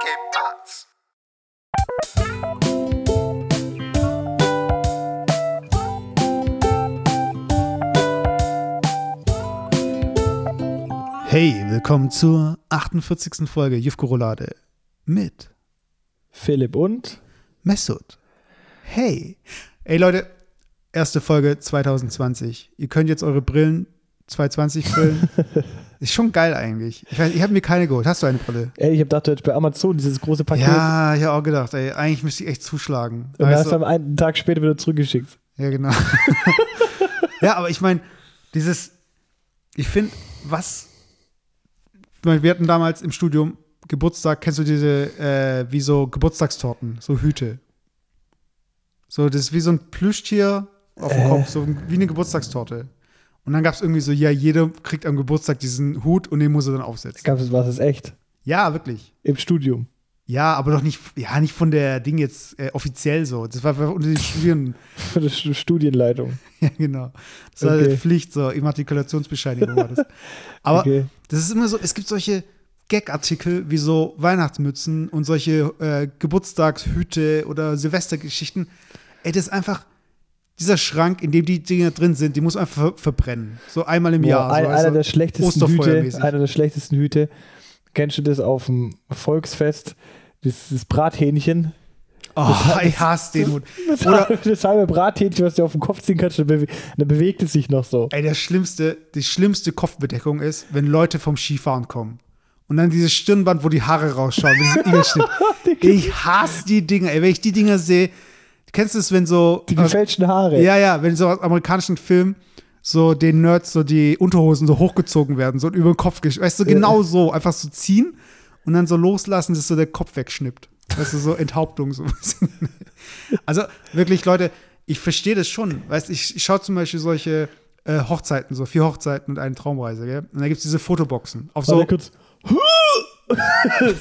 ¿Qué pasa? Hey, willkommen zur 48. Folge Jufko Roulade mit Philipp und Mesut. Hey. Ey Leute, erste Folge 2020. Ihr könnt jetzt eure Brillen 220 Brillen. Ist schon geil eigentlich. Ich, weiß, ich habe mir keine geholt. Hast du eine Brille? ey, ich habe gedacht, bei Amazon dieses große Paket Ja, ich habe auch gedacht, ey, eigentlich müsste ich echt zuschlagen. und dann hast du am einen Tag später wieder zurückgeschickt. Ja, genau. ja, aber ich meine, dieses, ich finde, was, wir hatten damals im Studium Geburtstag, kennst du diese, äh, wie so Geburtstagstorten, so Hüte. So, das ist wie so ein Plüschtier auf dem Äh. Kopf, so wie eine Geburtstagstorte. Und dann gab es irgendwie so, ja, jeder kriegt am Geburtstag diesen Hut und den muss er dann aufsetzen. Gab es was, ist echt. Ja, wirklich. Im Studium. Ja, aber doch nicht, ja, nicht von der Ding jetzt äh, offiziell so. Das war unter den Studierenden. Für die Stu- Studienleitung. Ja, genau. Das war Okay. Pflicht, so Immatrikulationsbescheinigung war das. Aber Okay. das ist immer so, es gibt solche Gag-Artikel wie so Weihnachtsmützen und solche äh, Geburtstagshüte oder Silvestergeschichten. Ey, das ist einfach dieser Schrank, in dem die Dinger drin sind, die muss man einfach ver verbrennen. So einmal im Boah, Jahr. ein, so, einer der schlechtesten Hüte. Einer der schlechtesten Hüte. Kennst du das auf dem Volksfest? Das, das Brathähnchen. Oh, ich hasse den Hut. Das, Oder- halbe- das halbe Brathähnchen, was du auf den Kopf ziehen kannst, dann, bewe dann bewegt es sich noch so. Ey, der schlimmste, die schlimmste Kopfbedeckung ist, wenn Leute vom Skifahren kommen. Und dann dieses Stirnband, wo die Haare rausschauen, ich hasse die Dinger, ey. Wenn ich die Dinger sehe, kennst du es, wenn so. Die gefälschten Haare. ja, ja, wenn so aus amerikanischen Filmen so den Nerds so die Unterhosen so hochgezogen werden, so und über den Kopf, weißt du, Ja. genau so, einfach so ziehen und dann so loslassen, dass so der Kopf wegschnippt. Weißt du, so Enthauptung so ein bisschen. Also wirklich, Leute, ich verstehe das schon. Weißt du, ich, ich schaue zum Beispiel solche äh, Hochzeiten, so vier Hochzeiten und eine Traumreise, gell? Und da gibt es diese Fotoboxen. Auf so.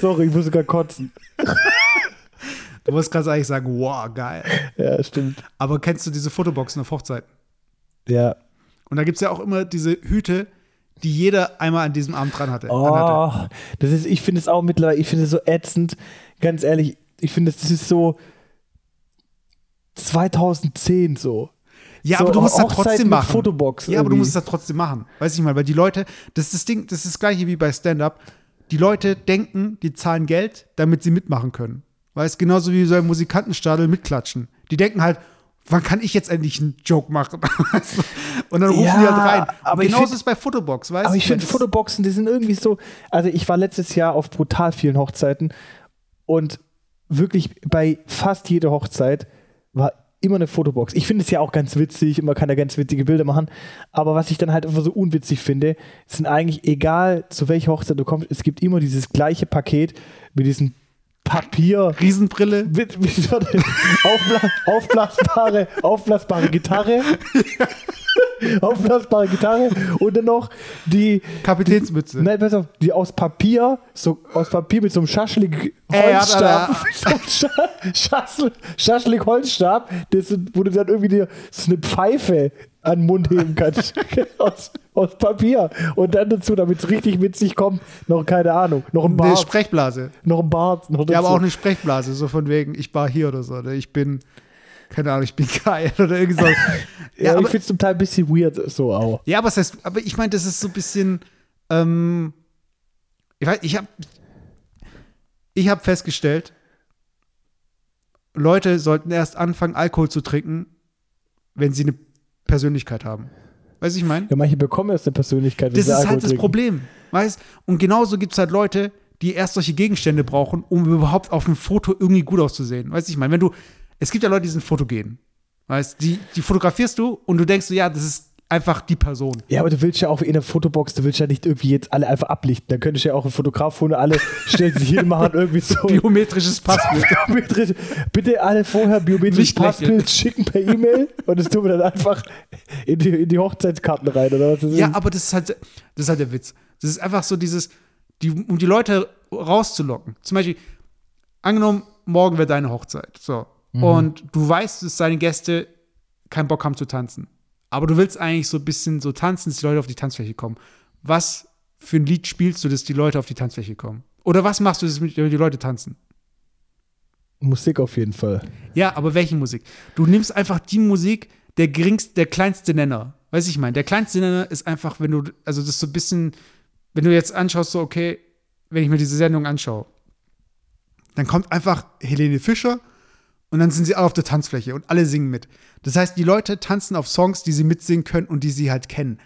Sorry, ich muss sogar kotzen. Du musst ganz eigentlich sagen, wow, geil. Ja, stimmt. Aber kennst du diese Fotoboxen auf Hochzeiten? Ja. Und da gibt es ja auch immer diese Hüte, die jeder einmal an diesem Abend dran hatte. Oh, das ist, ich finde es auch mittlerweile, ich finde es so ätzend. Ganz ehrlich, ich finde, das ist so 2010 so. Ja, so aber du musst es trotzdem machen. Fotobox ja, aber du irgendwie. musst es trotzdem machen. Weiß ich mal, weil die Leute, das ist das Ding, das ist das gleiche wie bei Stand-Up. Die Leute denken, die zahlen Geld, damit sie mitmachen können. Weißt genauso wie so ein Musikantenstadel mitklatschen. Die denken halt, wann kann ich jetzt endlich einen Joke machen? Du? Und dann rufen Ja, die halt rein. Aber genauso find- ist es bei Fotobox, weißt Aber ich Weil finde Fotoboxen, die sind irgendwie so. Also ich war letztes Jahr auf brutal vielen Hochzeiten und wirklich bei fast jeder Hochzeit war immer eine Fotobox. Ich finde es ja auch ganz witzig und man kann da ganz witzige Bilder machen. Aber was ich dann halt einfach so unwitzig finde, sind eigentlich egal zu welcher Hochzeit du kommst, es gibt immer dieses gleiche Paket mit diesem Papier. Riesenbrille. Mit, mit so einer aufbla aufblasbare, aufblasbare Gitarre. aufblasbare Gitarre und dann noch die Kapitänsmütze. Nein, pass auf, die aus Papier, so aus Papier mit so einem Schaschlik Holzstab, so Schaschlik, Schaschlik Holzstab, das, wo du dann irgendwie dir so eine Pfeife an den Mund heben kannst. aus, aus Papier. Und dann dazu, damit es richtig witzig kommt, noch keine Ahnung, noch ein Eine Bart. Sprechblase. Noch ein Bart. Noch Ja, aber auch eine Sprechblase, so von wegen, ich war hier oder so. Oder ich bin, keine Ahnung, ich bin geil oder irgendwie so. Ja, ja, ich aber, finde es zum Teil ein bisschen weird, so auch. ja, aber, das heißt, aber ich meine, das ist so ein bisschen, ähm, ich weiß, ich habe ich hab festgestellt, Leute sollten erst anfangen, Alkohol zu trinken, wenn sie eine Persönlichkeit haben. Weißt du, ich meine? Ja, manche bekommen erst eine Persönlichkeit. wenn Das sie ist Alkohol halt das trinken. Problem, weißt? Und genauso gibt es halt Leute, die erst solche Gegenstände brauchen, um überhaupt auf einem Foto irgendwie gut auszusehen. Weißt du, ich meine, wenn du, es gibt ja Leute, die sind fotogen, weißt? Die, die fotografierst du und du denkst so, ja, das ist einfach die Person. Ja, aber du willst ja auch in der Fotobox, du willst ja nicht irgendwie jetzt alle einfach ablichten. Dann könntest du ja auch einen Fotograf holen, alle stellen sich hin, machen irgendwie so. Biometrisches Passbild. Biometrisch, bitte alle vorher biometrisches. Passbild schicken per E-Mail und das tun wir dann einfach in die, in die Hochzeitskarten rein, oder was? Das ja, ist? aber das ist halt, das ist halt der Witz. Das ist einfach so dieses, die, um die Leute rauszulocken. Zum Beispiel, angenommen, morgen wäre deine Hochzeit. So. Und du weißt, dass deine Gäste keinen Bock haben zu tanzen. Aber du willst eigentlich so ein bisschen so tanzen, dass die Leute auf die Tanzfläche kommen. Was für ein Lied spielst du, dass die Leute auf die Tanzfläche kommen? Oder was machst du, damit die Leute tanzen? Musik auf jeden Fall. Ja, aber welche Musik? Du nimmst einfach die Musik, der geringste, der kleinste Nenner. Weiß ich mein, der kleinste Nenner ist einfach, wenn du, also das ist so ein bisschen, wenn du jetzt anschaust, so, okay, wenn ich mir diese Sendung anschaue, dann kommt einfach Helene Fischer und dann sind sie alle auf der Tanzfläche und alle singen mit. Das heißt, die Leute tanzen auf Songs, die sie mitsingen können und die sie halt kennen.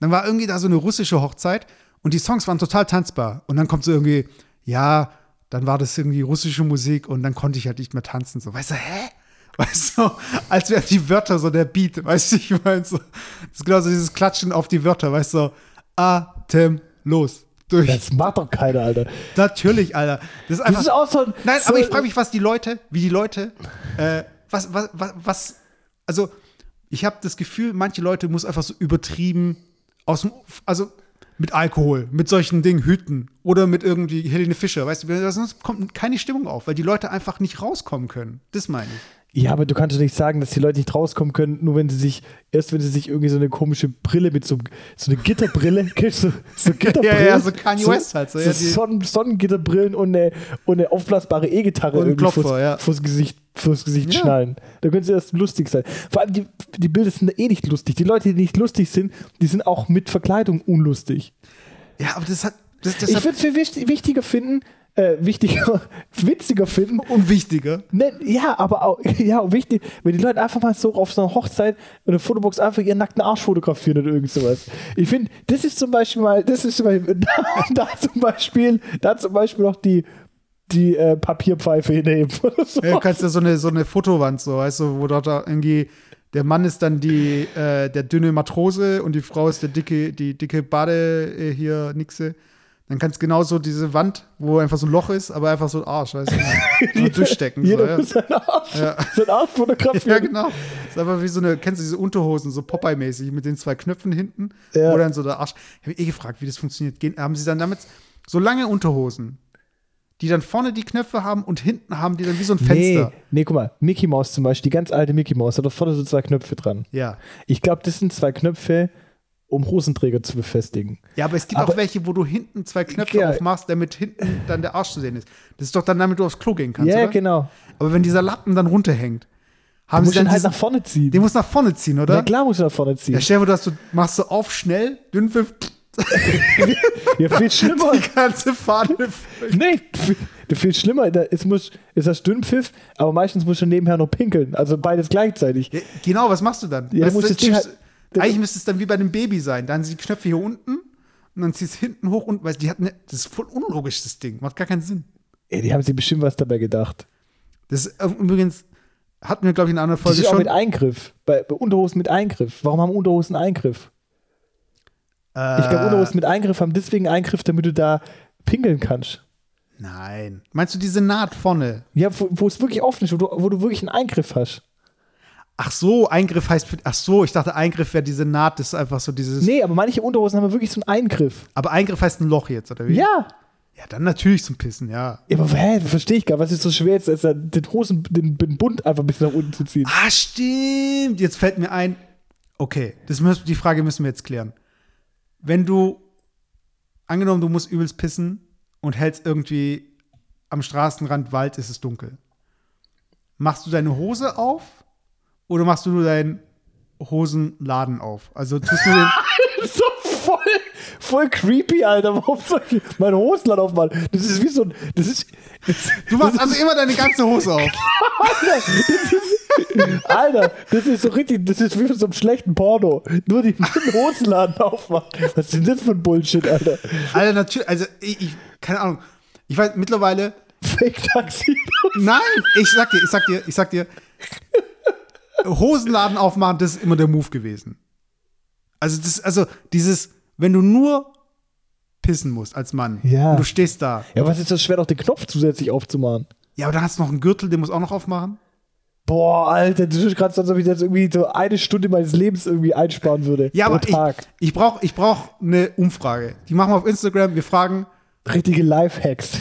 Dann war irgendwie da so eine russische Hochzeit und die Songs waren total tanzbar. Und dann kommt so irgendwie, ja, dann war das irgendwie russische Musik und dann konnte ich halt nicht mehr tanzen. So, weißt du, hä? Weißt du, als wären die Wörter so der Beat, weißt du, ich meine so, das ist genau so dieses Klatschen auf die Wörter, weißt du, atemlos. Durch. Das macht doch keiner, Alter. Natürlich, Alter. Das ist einfach. Das ist auch so ein, Nein, so, aber ich frage mich, was die Leute, wie die Leute, äh, was, was, was, was, also ich habe das Gefühl, manche Leute muss einfach so übertrieben aus dem, also mit Alkohol, mit solchen Dingen hüten oder mit irgendwie Helene Fischer, weißt du, sonst kommt keine Stimmung auf, weil die Leute einfach nicht rauskommen können. Das meine ich. Ja, aber du kannst doch nicht sagen, dass die Leute nicht rauskommen können, nur wenn sie sich, erst wenn sie sich irgendwie so eine komische Brille mit so, so eine Gitterbrille, du, so Gitterbrillen. Ja, ja, so Kanye West halt. So, so ja, Sonnen, Sonnengitterbrillen und eine, und eine aufblasbare E-Gitarre irgendwie Klopfer, vors, ja. vors Gesicht, vors Gesicht Ja. schnallen. Da können sie erst lustig sein. Vor allem, die, die Bilder sind eh nicht lustig. Die Leute, die nicht lustig sind, die sind auch mit Verkleidung unlustig. Ja, aber das hat, das, das Ich würde es viel wichtig, wichtiger finden, äh, wichtiger, witziger finden, unwichtiger. Ne, ja, aber auch, ja, wichtig, wenn die Leute einfach mal so auf so einer Hochzeit in der Fotobox einfach ihren nackten Arsch fotografieren oder irgend sowas. Ich finde, das ist zum Beispiel mal, das ist zum Beispiel, da, da zum Beispiel, da zum Beispiel noch die, die äh, Papierpfeife hinheben oder so. Ja, du kannst ja so eine, so eine Fotowand, so, weißt du, wo dort da irgendwie, der Mann ist dann die, äh, der dünne Matrose und die Frau ist der dicke, die dicke Bade äh, hier, Nixe. Dann kannst du genauso diese Wand, wo einfach so ein Loch ist, aber einfach so ein Arsch, weißt du, so durchstecken. So, Jeder ja. muss seinen Arsch, Ja. seinen Arsch fotografieren. ja, genau. Das ist einfach wie so eine, kennst du diese Unterhosen, so Popeye-mäßig, mit den zwei Knöpfen hinten, Ja. wo dann so der Arsch. Ich habe eh gefragt, wie das funktioniert. Gehen, haben sie dann damit so lange Unterhosen, die dann vorne die Knöpfe haben und hinten haben die dann wie so ein Fenster. Nee, nee, guck mal, Mickey Mouse zum Beispiel, die ganz alte Mickey Mouse, hat doch vorne so zwei Knöpfe dran. Ja. Ich glaube, das sind zwei Knöpfe, um Hosenträger zu befestigen. Ja, aber es gibt Aber- auch welche, wo du hinten zwei Knöpfe Ja. aufmachst, damit hinten dann der Arsch zu sehen ist. Das ist doch dann, damit du aufs Klo gehen kannst, ja, oder? genau. Aber wenn dieser Lappen dann runterhängt, Du haben sie musst dann halt diesen, nach vorne ziehen. den muss nach vorne ziehen, oder? Ja, klar muss er nach vorne ziehen. Ja, stell dir vor, du, machst so auf schnell, Dünnpfiff, Ja, viel schlimmer. die ganze Fahne. nee, viel, viel schlimmer. Da, es muss, ist Dünnpfiff, aber meistens musst du nebenher noch pinkeln. Also beides gleichzeitig. Ja, genau, was machst du dann? Ja, Weißt du musst du, das Ding eigentlich müsste es dann wie bei einem Baby sein. Dann sind die Knöpfe hier unten und dann ziehst du hinten hoch und weißt, die hat ne, das ist voll unlogisch, das Ding. Macht gar keinen Sinn. Ey, die haben sich bestimmt was dabei gedacht. Das ist äh, übrigens, hatten wir, glaube ich, in einer Das Folge ist auch schon. mit Eingriff. Bei, bei Unterhosen mit Eingriff. Warum haben Unterhosen Eingriff? äh, Ich glaube, Unterhosen mit Eingriff haben deswegen Eingriff, damit du da pinkeln kannst. Nein. Meinst du diese Naht vorne? Ja, wo, wo es wirklich offen ist, wo du, wo du wirklich einen Eingriff hast. Ach so, Eingriff heißt für, ach so, ich dachte Eingriff wäre diese Naht, das ist einfach so dieses. Nee, aber manche Unterhosen haben wirklich so einen Eingriff. Aber Eingriff heißt ein Loch jetzt, oder wie? Ja. Ja, dann natürlich zum Pissen, ja. Ja, aber hä, verstehe ich gar nicht. Was ist so schwer, jetzt als den Hosen, den, den Bund einfach ein bisschen nach unten zu ziehen? Ah, stimmt. Jetzt fällt mir ein. Okay, das müssen, die Frage müssen wir jetzt klären. Wenn du, angenommen, du musst übelst pissen und hältst irgendwie am Straßenrand Wald, ist es dunkel. Machst du deine Hose auf oder machst du nur deinen Hosenladen auf? Also tust du den. so voll, voll creepy, Alter. Warum soll ich meine Hosenland aufmachen? Das ist wie so ein. Das ist. Das, Du machst also immer deine ganze Hose auf. Alter, das ist so richtig. Das ist wie bei so einem schlechten Porno. Nur die den Hosenladen aufmachen. Was ist denn das für ein Bullshit, Alter? Alter, natürlich, also ich, ich, keine Ahnung. Ich weiß mittlerweile, Fake-Taxi. nein, ich sag dir, ich sag dir, ich sag dir, Hosenladen aufmachen, das ist immer der Move gewesen. Also das, also dieses, wenn du nur pissen musst als Mann Ja. und du stehst da, Ja, was ist das schwer, noch den Knopf zusätzlich aufzumachen? ja, aber dann hast du noch einen Gürtel, den musst du auch noch aufmachen. Boah, Alter, du tust gerade so, als ob ich jetzt irgendwie so eine Stunde meines Lebens irgendwie einsparen würde. Ja, pro aber ich, Tag. ich brauche ich brauch eine Umfrage. Die machen wir auf Instagram, wir fragen, Richtige Lifehacks.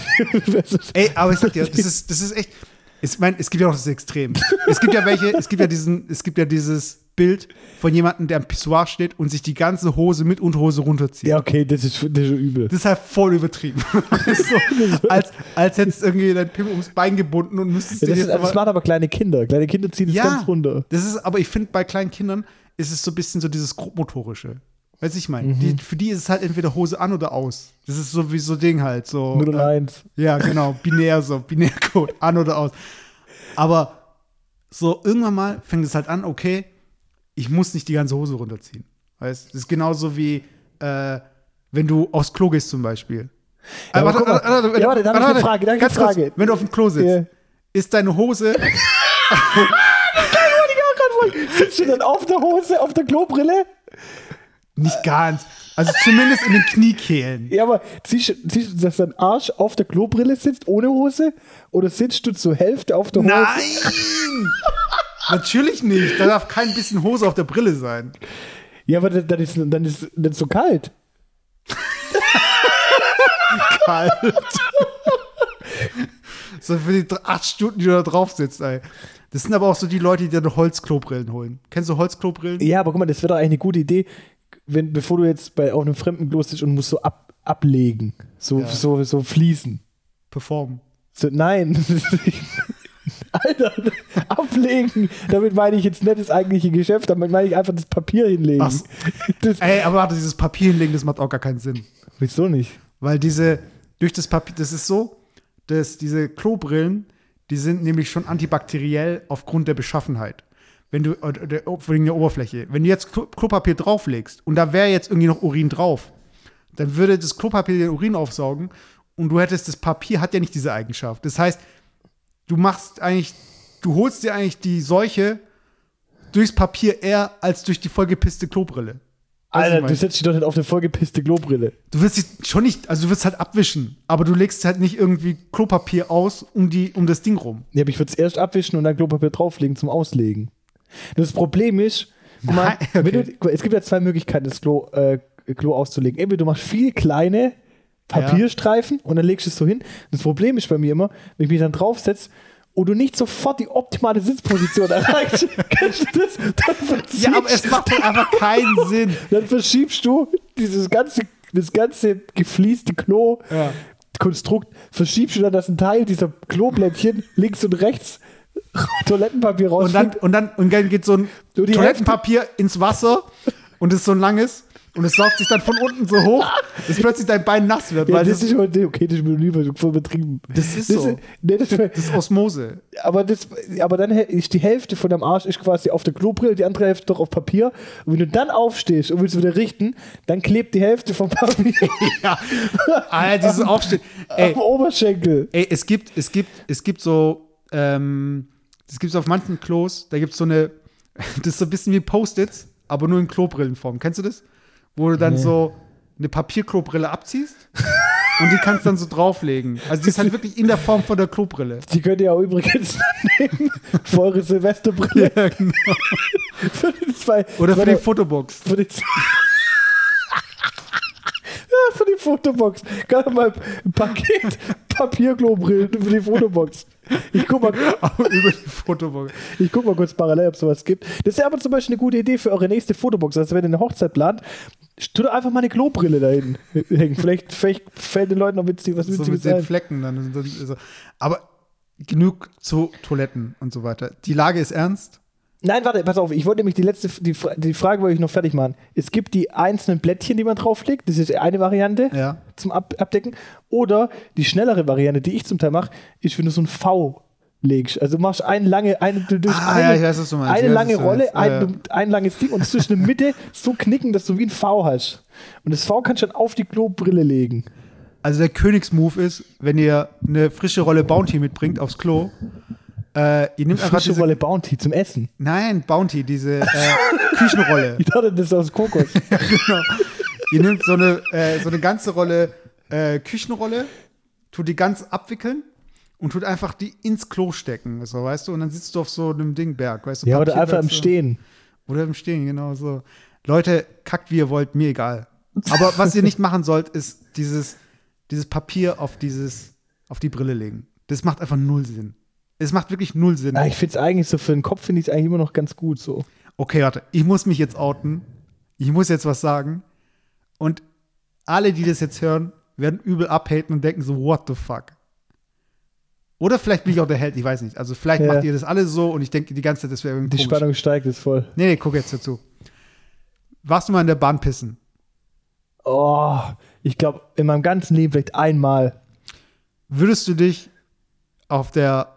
Ey, aber ich sag dir, das ist, das ist echt. Ich mein, es gibt ja auch das Extrem. Es gibt ja welche, es gibt ja diesen, es gibt ja dieses Bild von jemandem, der am Pissoir steht und sich die ganze Hose mit Unterhose runterzieht. Ja, okay, das ist, das ist übel. Das ist halt voll übertrieben. So, als, als hättest du irgendwie dein Pimmel ums Bein gebunden und müsstest Ja, dir das, ist, das aber- machen aber kleine Kinder. Kleine Kinder ziehen das ja, ganz runter. Das ist, aber ich finde, bei kleinen Kindern ist es so ein bisschen so dieses grobmotorische. Weißt du, ich meine, Mhm. die, für die ist es halt entweder Hose an oder aus. Das ist so wie so Ding halt. So, 0 und äh, 1. Ja, genau, binär so, Binärcode, an oder aus. Aber so irgendwann mal fängt es halt an, okay, ich muss nicht die ganze Hose runterziehen. Weißt das ist genauso wie, äh, wenn du aufs Klo gehst zum Beispiel. Ja, Äh, aber guck mal. Ja, warte, da hab ich eine Frage, da hab ich ganz eine kurz, Frage. wenn du auf dem Klo sitzt, Ja. ist deine Hose, Sitzt du dann auf der Hose, auf der Klobrille? Nicht ganz, also zumindest in den Kniekehlen. Ja, aber siehst, du- dass dein Arsch auf der Klobrille sitzt, ohne Hose? Oder sitzt du zur Hälfte auf der Hose? Nein! Natürlich nicht. Da darf kein bisschen Hose auf der Brille sein. Ja, aber dann ist dann ist dann so kalt. Kalt. so für die acht Stunden, die du da drauf sitzt, ey. Das sind aber auch so die Leute, die dann Holzklobrillen holen. Kennst du Holzklobrillen? Ja, aber guck mal, das wäre doch eigentlich eine gute Idee, wenn, bevor du jetzt bei auf einem fremden Klo sitzt und musst so ab, ablegen. So, Ja. so, so fließen. Performen. So, nein. Alter, ablegen. Damit meine ich jetzt nicht das eigentliche Geschäft, damit meine ich einfach das Papier hinlegen. Ach. Das, Ey, aber warte, dieses Papier hinlegen, das macht auch gar keinen Sinn. wieso nicht? Weil diese, durch das Papier, das ist so, dass diese Klobrillen, die sind nämlich schon antibakteriell aufgrund der Beschaffenheit. Wenn du, der, wegen der Oberfläche. Wenn du jetzt Klo- Klopapier drauflegst und da wäre jetzt irgendwie noch Urin drauf, dann würde das Klopapier den Urin aufsaugen und du hättest, das Papier hat ja nicht diese Eigenschaft. Das heißt, du machst eigentlich, du holst dir eigentlich die Seuche durchs Papier eher als durch die vollgepisste Klobrille. Alter, du setzt dich doch nicht auf eine vollgepisste Klobrille. Du wirst dich schon nicht, also du wirst halt abwischen, aber du legst halt nicht irgendwie Klopapier aus um, die, um das Ding rum. Ja, aber ich würde es erst abwischen und dann Klopapier drauflegen zum Auslegen. Das Problem ist, guck mal, okay. du, es gibt ja zwei Möglichkeiten, das Klo, äh, Klo auszulegen. Entweder du machst viele kleine Papierstreifen und dann legst du es so hin. Das Problem ist bei mir immer, wenn ich mich dann draufsetze und du nicht sofort die optimale Sitzposition erreichst, kennst du das? Ja, aber es macht halt einfach keinen Sinn. dann verschiebst du dieses ganze, das ganze gefließte Klo. Ja. Konstrukt verschiebst du dann, dass ein Teil dieser Kloblättchen links und rechts Toilettenpapier Und dann, und dann, und dann geht so ein Toilettenpapier ins Wasser und es ist so ein langes und es saugt sich dann von unten so hoch, dass plötzlich dein Bein nass wird, Ja, weil das das, ist schon, okay, das ist mir lieber voll übertrieben. Das ist so. nee, das, das ist Osmose. aber, das, aber dann ist die Hälfte von deinem Arsch ist quasi auf der Klobrille, die andere Hälfte doch auf Papier. Und wenn du dann aufstehst und willst wieder richten, dann klebt die Hälfte vom Papier Ja. Alter, dieses Aufstehen. Ey, am Oberschenkel. Ey, es gibt, es gibt, es gibt so, ähm, das gibt es auf manchen Klos, da gibt es so eine, das ist so ein bisschen wie Post-its, aber nur in Klobrillenform. Kennst du das? Wo du dann so eine Papierklobrille abziehst und die kannst dann so drauflegen. Also die ist halt wirklich in der Form von der Klobrille. Die könnt ihr auch übrigens nehmen für eure Silvesterbrille. Ja, genau. Für die zwei, Oder für zwei- die Fotobox. Für die, ja, für die Fotobox. Kann man mal ein Paket Papierklobrillen für die Fotobox. Ich guck, mal, über die Fotobox. ich guck mal kurz parallel, ob es sowas gibt. Das wäre aber zum Beispiel eine gute Idee für eure nächste Fotobox. Also, wenn ihr eine Hochzeit plant, tut einfach mal eine Klobrille dahin hängen. Vielleicht, vielleicht fällt den Leuten noch witzig, was So Witziges mit den ein. Flecken dann. So. Aber genug zu Toiletten und so weiter. Die Lage ist ernst. Nein, warte, pass auf. Ich wollte nämlich die letzte, die, die Frage wollte ich noch fertig machen. Es gibt die einzelnen Blättchen, die man drauflegt. Das ist eine Variante. Ja. zum Ab Abdecken. Oder die schnellere Variante, die ich zum Teil mache, ist, wenn du so ein V legst. Also machst eine lange, eine, Ah, eine, ja, weiß, eine lange Rolle, ein, Ja, ja. ein langes Ding und zwischen der Mitte so knicken, dass du wie ein V hast. Und das V kannst du dann auf die Klobrille legen. Also der Königsmove ist, wenn ihr eine frische Rolle Bounty mitbringt aufs Klo, äh, ihr nehmt einfach diese, Rolle Bounty zum Essen. Nein, Bounty, diese äh, Küchenrolle. Ich dachte, das ist aus Kokos. genau. Ihr nehmt so eine, äh, so eine ganze Rolle äh, Küchenrolle, tut die ganz abwickeln und tut einfach die ins Klo stecken, so weißt du, und dann sitzt du auf so einem Dingberg, weißt du. ja, oder einfach im Stehen. Oder im Stehen, genau so. Leute, kackt wie ihr wollt, mir egal. Aber was ihr nicht machen sollt, ist dieses, dieses Papier auf dieses, auf die Brille legen. Das macht einfach null Sinn. Es macht wirklich null Sinn. Ah, ich finde es eigentlich so für den Kopf, finde ich es eigentlich immer noch ganz gut so. okay, warte, ich muss mich jetzt outen. Ich muss jetzt was sagen. Und alle, die das jetzt hören, werden übel abhaten und denken so, what the fuck? Oder vielleicht bin ich auch der Held, ich weiß nicht. Also vielleicht Ja. macht ihr das alle so und ich denke die ganze Zeit, das wäre irgendwie Die komisch. Spannung steigt jetzt voll. Nee, nee, guck jetzt dazu. Warst du mal in der Bahn pissen? Oh, ich glaube, in meinem ganzen Leben vielleicht einmal. Würdest du dich auf der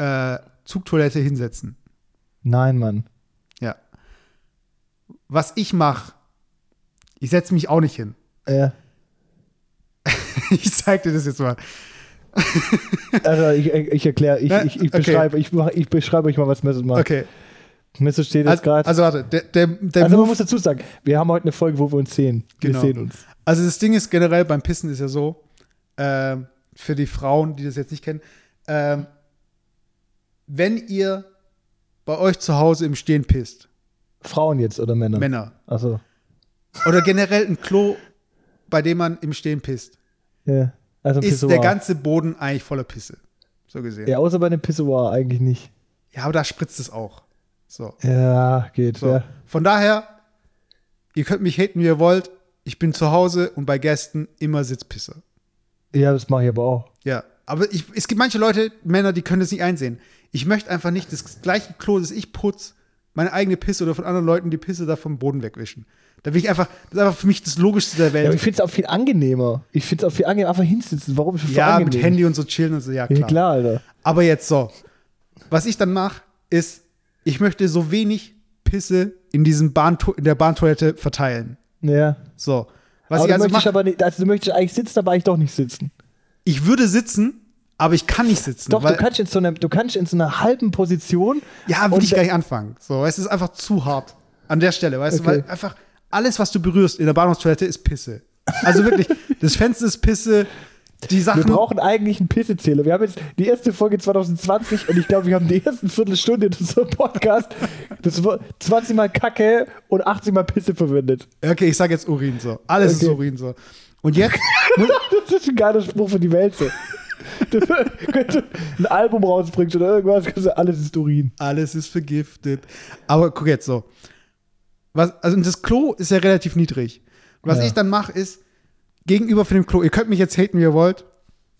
äh, Zugtoilette hinsetzen? Nein, Mann. Ja. Was ich mache, ich setze mich auch nicht hin. Ja. Ich zeig dir das jetzt mal. Also ich, ich erkläre, ich, Ne? ich, ich, Okay. beschreibe, ich, mach- ich beschreibe euch mal, was Mesut macht. Okay. Mesut steht jetzt Also, gerade. also warte, der, der, der Also man Move, muss dazu sagen, wir haben heute eine Folge, wo wir uns sehen. Genau. Wir sehen uns. also das Ding ist generell beim Pissen ist ja so, ähm, für die Frauen, die das jetzt nicht kennen, ähm, wenn ihr bei euch zu Hause im Stehen pisst, Frauen jetzt oder Männer? Männer, Achso. oder generell ein Klo, bei dem man im Stehen pisst, Ja. Also ist der ganze Boden eigentlich voller Pisse. So gesehen. ja, außer bei einem Pissoir eigentlich nicht. Ja, aber da spritzt es auch. So. Ja, geht. so. Ja. Von daher, ihr könnt mich haten, wie ihr wollt. Ich bin zu Hause und bei Gästen immer Sitzpisser. ja, das mache ich aber auch. Ja, aber ich, es gibt manche Leute, Männer, die können das nicht einsehen. Ich möchte einfach nicht das gleiche Klo, das ich putz, meine eigene Pisse oder von anderen Leuten die Pisse da vom Boden wegwischen. Da will ich einfach, das ist einfach für mich das Logischste der Ja, Welt. ich finde es auch viel angenehmer. Ich finde es auch viel angenehmer, einfach hinsitzen. Warum es Ja, angenehm? mit Handy und so chillen und so, ja Ja, klar. klar, Alter. Aber jetzt so, was ich dann mache, ist, ich möchte so wenig Pisse in diesem Bahnto in der Bahntoilette verteilen. Ja. So. Was aber ich also mache, also du möchtest eigentlich sitzen, aber eigentlich doch nicht sitzen. ich würde sitzen, aber ich kann nicht sitzen. Doch, du kannst in so einer, du kannst in so einer halben Position. Ja, würde ich gar nicht anfangen. So, es ist einfach zu hart. An der Stelle, weißt Okay. du, weil einfach alles, was du berührst in der Bahnhofstoilette, ist Pisse. Also wirklich, das Fenster ist Pisse, die Wir Sachen. brauchen eigentlich einen Pissezähler. Wir haben jetzt die erste Folge 2020 und ich glaube, wir haben die ersten Viertelstunde des Podcast das war 20 Mal Kacke und 80 Mal Pisse verwendet. Okay, ich sage jetzt Urin so. Alles ist Okay. Urin so. Und jetzt, Das ist ein geiler Spruch für die Welt. So. Könnte ein Album rausbringst oder irgendwas, kannst du, alles ist Urin. alles ist vergiftet. Aber guck jetzt so. Was, also das Klo ist ja relativ niedrig. Was Ja. ich dann mache, ist, gegenüber von dem Klo, ihr könnt mich jetzt haten, wie ihr wollt.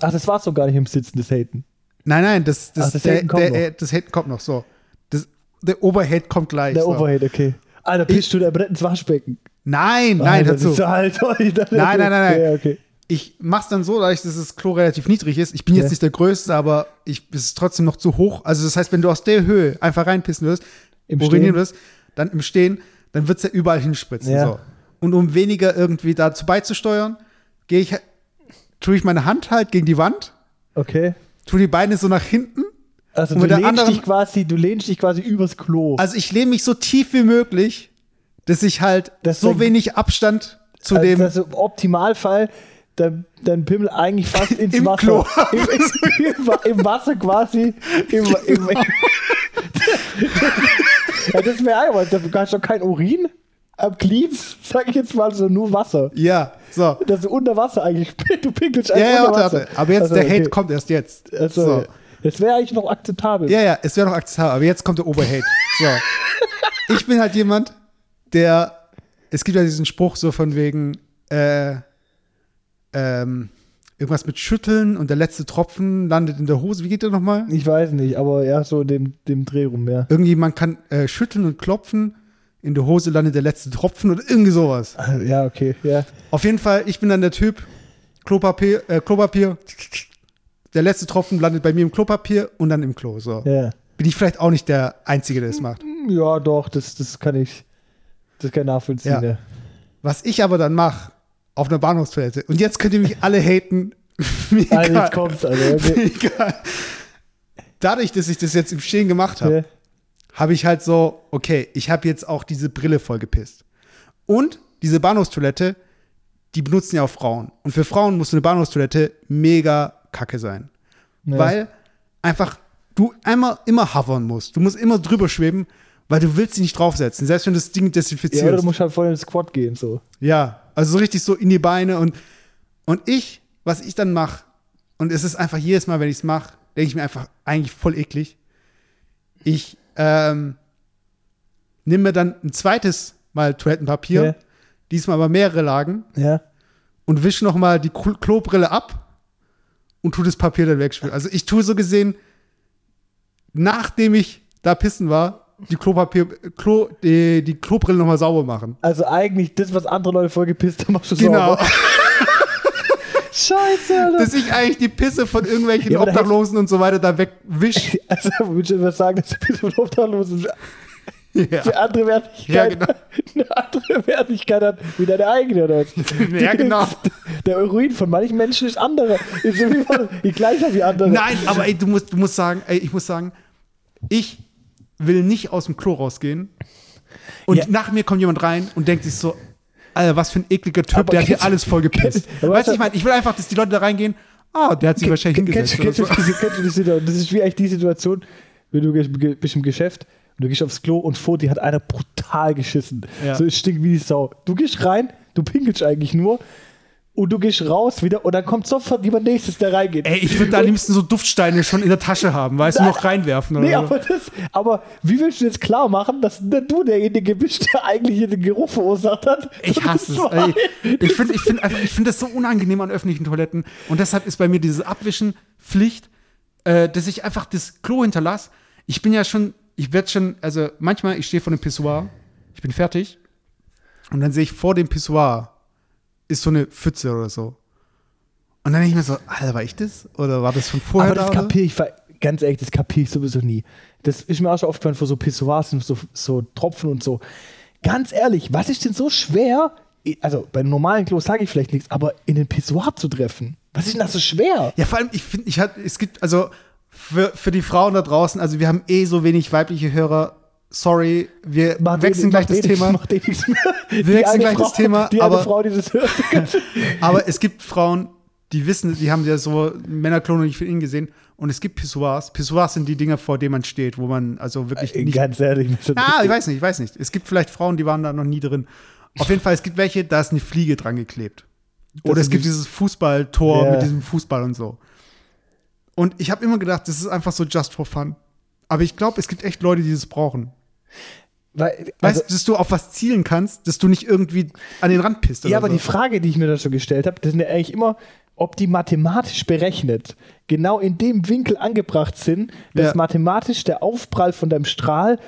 Ach, das war's doch gar nicht im Sitzen, das Haten. Nein, nein, das, das, Ach, das der, Haten kommt der, noch. äh, das Haten kommt noch. So. Das, der Oberhate kommt gleich. Der so. Overhead, okay. Alter, pisst du der Brett ins Waschbecken? Nein, nein, Alter, dazu. Halt, nein, Nein, nein, nein, nein. Ja, okay. Ich mach's dann so, dadurch, dass das Klo relativ niedrig ist. Ich bin jetzt Ja. nicht der Größte, aber ich, es ist trotzdem noch zu hoch. Also das heißt, wenn du aus der Höhe einfach reinpissen wirst, Im urinieren wirst, dann im Stehen, dann wird's ja überall hinspritzen. Ja. So. Und um weniger irgendwie dazu beizusteuern, gehe ich, tue ich meine Hand halt gegen die Wand, Okay. tue die Beine so nach hinten. Also du lehnst anderen- dich quasi, du lehnst dich quasi übers Klo. Also ich lehne mich so tief wie möglich, dass ich halt Das so wenig Abstand zu also, dem also im Optimalfall dein, dein Pimmel eigentlich fast ins Im Wasser. Klo. Im, im, Im Wasser quasi. Im, ja, das wäre einfach, du hast doch kein Urin am Glied, sag ich jetzt mal so, nur Wasser. Ja, so. Das ist unter Wasser eigentlich. Du pinkelst Ja, eigentlich ja, unter warte, Wasser. warte. Aber jetzt Also, der Hate okay. kommt erst jetzt. Also, so. Das wäre eigentlich noch akzeptabel. Ja, ja, es wäre noch akzeptabel, aber jetzt kommt der Oberhate. So. Ich bin halt jemand, der, es gibt ja diesen Spruch so von wegen, äh, ähm, irgendwas mit Schütteln und der letzte Tropfen landet in der Hose. Wie geht der nochmal? Ich weiß nicht, aber ja, so dem, dem Dreh rum, ja. Irgendwie, man kann äh, schütteln und klopfen, in der Hose landet der letzte Tropfen oder irgendwie sowas. Ja, okay, ja. Auf jeden Fall, ich bin dann der Typ, Klopapier, äh, Klopapier, der letzte Tropfen landet bei mir im Klopapier und dann im Klo. So. Ja, Bin ich vielleicht auch nicht der Einzige, der das macht. ja doch, das, das kann ich, das kann ich nachvollziehen. Ja. Ja. Was ich aber dann mache, auf einer Bahnhofstoilette, und jetzt könnt ihr mich alle haten, egal, jetzt kommt's, Alter. Okay. Dadurch, dass ich das jetzt im Stehen gemacht habe, Ja. habe ich halt so, okay, ich habe jetzt auch diese Brille vollgepisst. Und diese Bahnhofstoilette, die benutzen ja auch Frauen. Und für Frauen muss eine Bahnhofstoilette mega kacke sein. Ja. Weil einfach du einmal immer hovern musst. Du musst immer drüber schweben, weil du willst dich nicht draufsetzen. Selbst wenn das Ding Ja, oder desinfizierst. du musst halt voll in den Squat gehen, so. Ja, also so richtig so in die Beine und, und ich, was ich dann mache, und es ist einfach jedes Mal, wenn ich es mache, denke ich mir einfach eigentlich voll eklig. Ich ähm, nimm mir dann ein zweites Mal Toilettenpapier, Ja. diesmal aber mehrere Lagen Ja. und wisch noch mal die Klo- Klobrille ab und tu das Papier dann wegspülen. Also ich tue so gesehen, nachdem ich da pissen war, die Klopapier, Klo, die, die Klobrille noch mal sauber machen. Also eigentlich das, was andere Leute vollgepisst haben, machst du Genau. sauber. Scheiße, Alter. Dass ich eigentlich die Pisse von irgendwelchen Ja, Obdachlosen und so weiter da wegwisch. Also, würde ich was sagen, dass du ein bisschen obdachlos ist. Ja. Für andere Wertigkeit. Ja, genau. Eine andere Wertigkeit hat wie deine eigene, oder was? Ja, genau. Der Urin von manchen Menschen ist andere. Ist so wie, von- wie gleicher wie andere. Nein, aber ey, du musst, du musst sagen, ey, ich muss sagen, ich will nicht aus dem Klo rausgehen. Und Ja. nach mir kommt jemand rein und denkt sich so, Alter, was für ein ekliger Typ, Aber der hat hier alles voll gepisst. weißt du, ich meine, ich will einfach, dass die Leute da reingehen, ah, der hat sich wahrscheinlich hingesetzt. kennst, so. Das ist wie eigentlich die Situation, wenn du bist im Geschäft und du gehst aufs Klo und vor dir hat einer brutal geschissen. Ja. So, es stinkt wie die Sau. Du gehst rein, du pinkelst eigentlich nur und du gehst raus wieder und dann kommt sofort jemand nächstes, der reingeht. Ey, ich würde da am liebsten so Duftsteine schon in der Tasche haben, weißt du, noch reinwerfen oder Nee, aber, das, aber wie willst du jetzt klar machen, dass du derjenige bist, der eigentlich hier den Geruch verursacht hat? Ich hasse es. Ey, ich finde ich find ich find das so unangenehm an öffentlichen Toiletten. Und deshalb ist bei mir diese Abwischen Pflicht, äh, dass ich einfach das Klo hinterlasse. Ich bin ja schon, ich werde schon, also manchmal, ich stehe vor dem Pissoir, ich bin fertig. Und dann sehe ich vor dem Pissoir ist so eine Pfütze oder so. Und dann denke ich mir so, Alter, war ich das? Oder war das von vorher Aber das da? kapiere ich, ganz ehrlich, das kapiere ich sowieso nie. Das ist mir auch schon oft vor so Pissoirs und so, so Tropfen und so. Ganz ehrlich, was ist denn so schwer? Also bei normalen Klos sage ich vielleicht nichts, aber in den Pissoir zu treffen. Was ist denn das so schwer? Ja, vor allem, ich finde, ich hat, es gibt, also für, für die Frauen da draußen, also wir haben eh so wenig weibliche Hörer. Sorry, wir Macht wechseln eh- gleich das nichts, Thema. Mehr. Die wechseln gleich Frau, das Thema, Die aber- Frau, die das hört. Aber es gibt Frauen, die wissen, die haben ja so Männerklone nicht von ihnen gesehen. Und es gibt Pissoirs. Pissoirs sind die Dinger, vor denen man steht, wo man also wirklich nicht. Ganz ehrlich. Ah, ich weiß nicht, ich weiß nicht. Es gibt vielleicht Frauen, die waren da noch nie drin. Auf jeden Fall, es gibt welche, da ist eine Fliege dran geklebt. Oder es gibt die- dieses Fußballtor Ja. mit diesem Fußball und so. Und ich habe immer gedacht, das ist einfach so just for fun. Aber ich glaube, es gibt echt Leute, die das brauchen. Weil, Weißt also, du, dass du auf was zielen kannst, dass du nicht irgendwie an den Rand pisst. ja, aber so. die Frage, die ich mir da schon gestellt habe, das sind ja eigentlich immer, ob die mathematisch berechnet genau in dem Winkel angebracht sind, dass Ja. mathematisch der Aufprall von deinem Strahl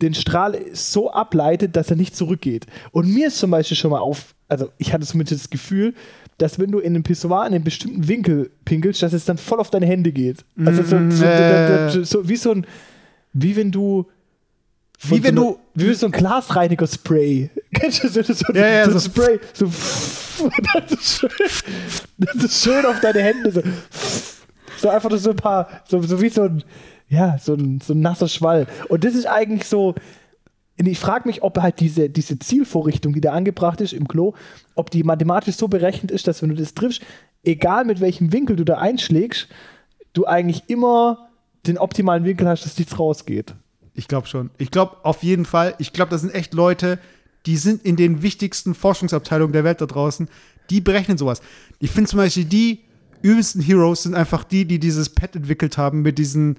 den Strahl so ableitet, dass er nicht zurückgeht. Und mir ist zum Beispiel schon mal auf, also ich hatte zumindest das Gefühl, dass wenn du in einem Pissoir in einem bestimmten Winkel pinkelst, dass es dann voll auf deine Hände geht. Also so, so, äh. so, so wie so ein, wie wenn du Wie wenn so du- einer- wie so ein Glasreiniger-Spray. Kennst du so, so, Ja, ja, so ein so- Spray? So, das, ist schön, das ist schön auf deine Hände. So, so einfach nur so ein paar, so, so wie so ein, ja, so ein, so ein nasser Schwall. Und das ist eigentlich so. Ich frage mich, ob halt diese, diese Zielvorrichtung, die da angebracht ist im Klo, ob die mathematisch so berechnet ist, dass wenn du das triffst, egal mit welchem Winkel du da einschlägst, du eigentlich immer den optimalen Winkel hast, dass nichts rausgeht. Ich glaube schon. Ich glaube auf jeden Fall. Ich glaube, das sind echt Leute, die sind in den wichtigsten Forschungsabteilungen der Welt da draußen. Die berechnen sowas. Ich finde zum Beispiel, die übelsten Heroes sind einfach die, die dieses Pad entwickelt haben mit diesen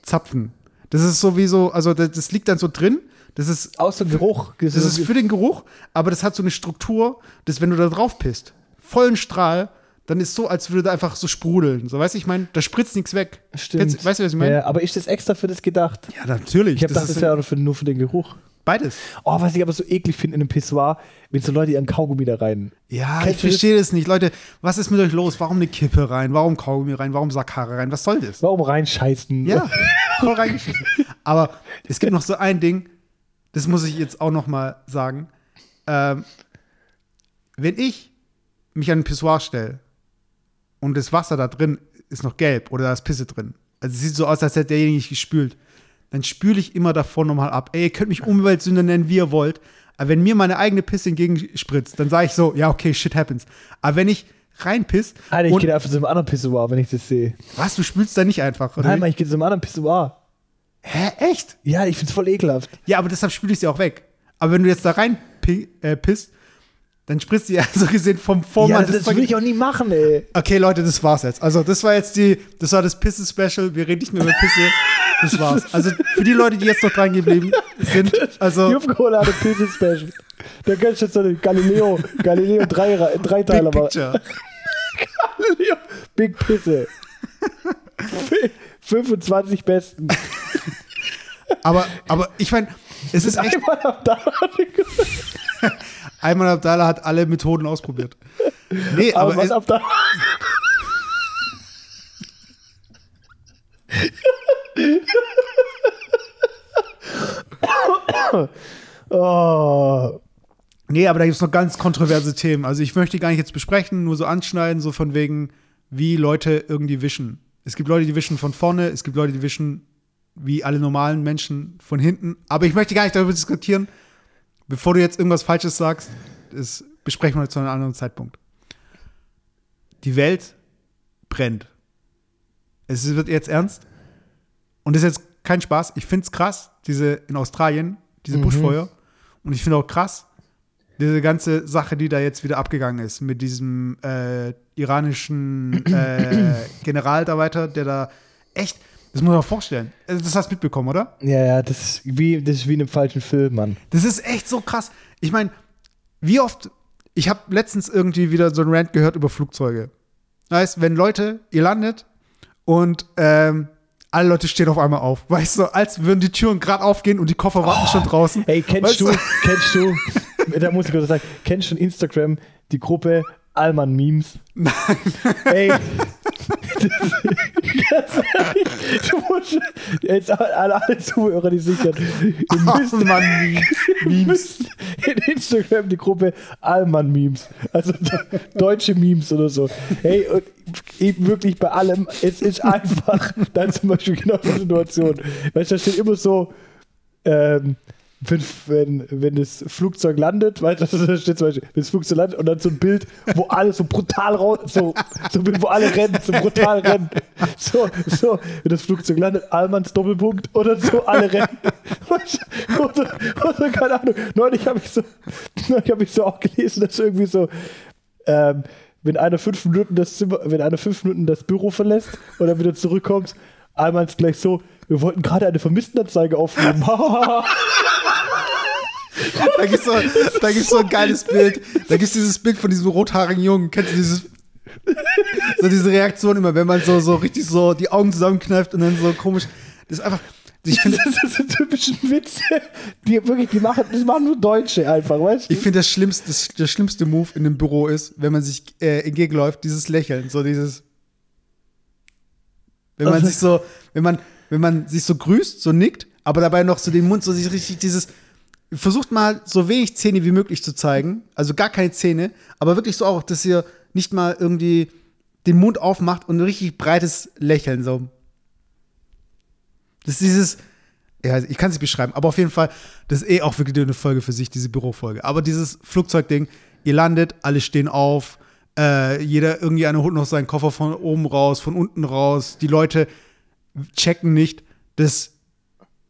Zapfen. Das ist sowieso, also das, das liegt dann so drin. Das ist, Außer Geruch. das ist für den Geruch, aber das hat so eine Struktur, dass wenn du da drauf pisst, vollen Strahl, dann ist so, als würde da einfach so sprudeln. So, weißt du, ich meine, da spritzt nichts weg. Stimmt. Kennst, weißt du, was ich meine? Ja, aber ist das extra für das gedacht? Ja, natürlich. Ich habe das das ist wäre nur für, nur für den Geruch. beides. Oh, was ich aber so eklig finde in einem Pissoir, wenn so Leute ihren Kaugummi da rein. Ja, Kennst ich du das? verstehe das nicht. Leute, was ist mit euch los? Warum eine Kippe rein? Warum Kaugummi rein? Warum Sackhaare rein? Was soll das? Warum reinscheißen? Ja, voll reingeschissen. Aber es gibt noch so ein Ding, das muss ich jetzt auch noch mal sagen. Ähm, wenn ich mich an ein Pissoir stelle und das Wasser da drin ist noch gelb oder da ist Pisse drin, also es sieht so aus, als hätte derjenige nicht gespült, dann spüle ich immer davor nochmal ab. Ey, ihr könnt mich Umweltsünder nennen, wie ihr wollt, aber wenn mir meine eigene Pisse entgegenspritzt, dann sage ich so, ja, okay, shit happens. Aber wenn ich reinpiss Alter, ich gehe einfach zu einem anderen Pissoir, wenn ich das sehe. was, du spülst da nicht einfach, oder? Nein? Mann, ich gehe zu einem anderen Pissoir. Hä, echt? Ja, ich find's voll ekelhaft. Ja, aber deshalb spüle ich sie auch weg. Aber wenn du jetzt da rein äh, pisst, dann spritzt die so gesehen vom Vormann. Ja, das, das will ich auch nie machen, ey. Okay, Leute, das war's jetzt. Also, das war jetzt die, das war das Pisse-Special. Wir reden nicht mehr über Pisse. Das war's. Also, für die Leute, die jetzt noch dran geblieben sind, also. Jupfkohle hatte Pisse-Special. Da kannst du jetzt so eine Galileo, Galileo drei, drei Teile Big machen. Galileo, Big Pisse. 25 Besten. Aber, aber ich meine, es ist echt. Einmal Abdallah hat alle Methoden ausprobiert. Nee, Aber aber, was es, ab da? oh. nee, aber da gibt es noch ganz kontroverse Themen. Also ich möchte die gar nicht jetzt besprechen, nur so anschneiden, so von wegen, wie Leute irgendwie wischen. Es gibt Leute, die wischen von vorne, es gibt Leute, die wischen wie alle normalen Menschen von hinten. Aber ich möchte gar nicht darüber diskutieren. Bevor du jetzt irgendwas Falsches sagst, das besprechen wir zu einem anderen Zeitpunkt. Die Welt brennt. Es wird jetzt ernst. Und das ist jetzt kein Spaß. Ich finde es krass, diese in Australien, diese Buschfeuer. Und ich finde auch krass, diese ganze Sache, die da jetzt wieder abgegangen ist, mit diesem äh, iranischen äh, General da weiter, der da echt, das muss man vorstellen. Also, Das hast du mitbekommen, oder? Ja, ja, das ist wie, das ist wie in einem falschen Film, Mann. Das ist echt so krass. Ich meine, wie oft, ich habe letztens irgendwie wieder so einen Rant gehört über Flugzeuge. Heißt, wenn Leute, ihr landet und ähm, alle Leute stehen auf einmal auf. Weißt du, als würden die Türen gerade aufgehen und die Koffer warten schon draußen. Hey, kennst Weißt du, kennst du, da muss ich kurz sagen, kennst du in Instagram die Gruppe Allmann Memes? Nein. Ey. Du musst, jetzt alle, alle Zuhörer, die sichern, ihr müsst, Mann, müsst in Instagram die Gruppe Allmann Memes, also deutsche Memes oder so. Hey, und eben wirklich bei allem, es ist einfach dann zum Beispiel genau die Situation. Weißt du, da steht immer so, ähm, wenn, wenn, wenn das Flugzeug landet, weißt du, steht zum Beispiel, wenn das Flugzeug landet und dann so ein Bild, wo alle so brutal raus, so, so wo alle rennen, so brutal rennen. So, so, wenn das Flugzeug landet, Allmanns Doppelpunkt oder so, alle rennen. Oder, oder keine Ahnung. Neulich habe ich so, neulich habe ich so auch gelesen, dass irgendwie so, ähm, wenn einer fünf Minuten das Zimmer, wenn einer fünf Minuten das Büro verlässt dann wieder zurückkommt, Allmanns gleich so, wir wollten gerade eine Vermisstenanzeige aufnehmen. Da gibt's so, da gibt's so ein geiles Bild. Da gibt's dieses Bild von diesem rothaarigen Jungen. Kennst du dieses? So diese Reaktion immer, wenn man so, so richtig so die Augen zusammenkneift und dann so komisch. Das ist einfach. Ich finde das sind typischen Witze, die wirklich, die machen, das machen nur Deutsche einfach, weißt du? ich find das, schlimmste, das, der schlimmste Move in einem Büro ist, wenn man sich äh, entgegenläuft, dieses Lächeln. So dieses. Wenn man Also- sich so, wenn man, wenn man sich so grüßt, so nickt, aber dabei noch so den Mund so sich richtig dieses. Versucht mal so wenig Zähne wie möglich zu zeigen, also gar keine Zähne, aber wirklich so auch, dass ihr nicht mal irgendwie den Mund aufmacht und ein richtig breites Lächeln so. Das ist dieses, ja, ich kann es nicht beschreiben, aber auf jeden Fall, das ist eh auch wirklich eine Folge für sich, diese Bürofolge. Aber dieses Flugzeugding, ihr landet, alle stehen auf, äh, jeder irgendwie einer holt noch seinen Koffer von oben raus, von unten raus. Die Leute checken nicht, dass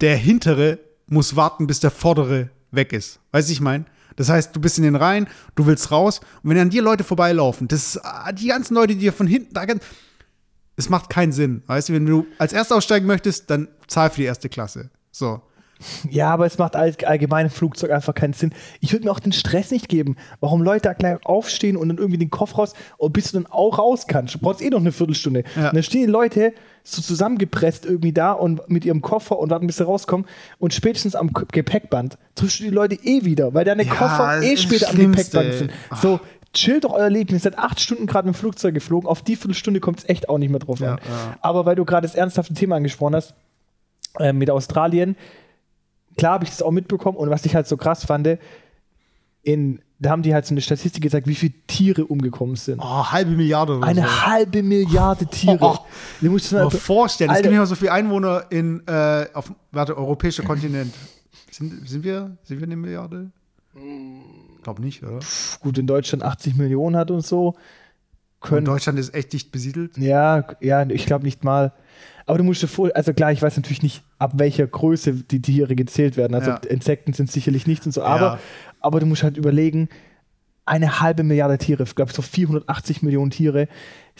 der hintere muss warten, bis der vordere weg ist. Weißt du, ich meine? Das heißt, du bist in den Reihen, du willst raus und wenn an dir Leute vorbeilaufen, das ah, die ganzen Leute, die dir von hinten da ganz, es macht keinen Sinn. Weißt du, wenn du als Erster aussteigen möchtest, dann zahl für die erste Klasse. So. Ja, aber es macht all, allgemein im Flugzeug einfach keinen Sinn. Ich würde mir auch den Stress nicht geben, warum Leute da gleich aufstehen und dann irgendwie den Koffer raus, und bis du dann auch raus kannst. Du brauchst eh noch eine Viertelstunde. Ja. Und dann stehen die Leute so zusammengepresst irgendwie da und mit ihrem Koffer und warten, bis sie rauskommen. Und spätestens am Gepäckband triffst du die Leute eh wieder, weil deine Ja, Koffer eh später am Gepäckband sind. So, chillt doch euer Leben. Ihr seid acht Stunden gerade mit dem Flugzeug geflogen. Auf die Viertelstunde kommt es echt auch nicht mehr drauf Ja, an. ja. Aber weil du gerade das ernsthafte Thema angesprochen hast, äh, mit Australien, klar habe ich das auch mitbekommen und was ich halt so krass fand, in, da haben die halt so eine Statistik gezeigt, wie viele Tiere umgekommen sind. Oh, halbe Milliarde oder Eine so. halbe Milliarde Tiere. Oh. Du musst dir Mal vorstellen, es gibt nicht mal so viele Einwohner in, äh, auf, warte, europäischer Kontinent. Sind, sind, wir, sind wir eine Milliarde? Glaub nicht, oder? gut in Deutschland 80 Millionen hat und so. Und Können, Deutschland ist echt dicht besiedelt. ja, ja, ich glaube nicht mal. Aber du musst dir vor, also klar, ich weiß natürlich nicht, ab welcher Größe die Tiere gezählt werden. Also Ja. Insekten sind sicherlich nichts und so, aber, Ja. aber du musst halt überlegen, eine halbe Milliarde Tiere, ich glaube so 480 Millionen Tiere,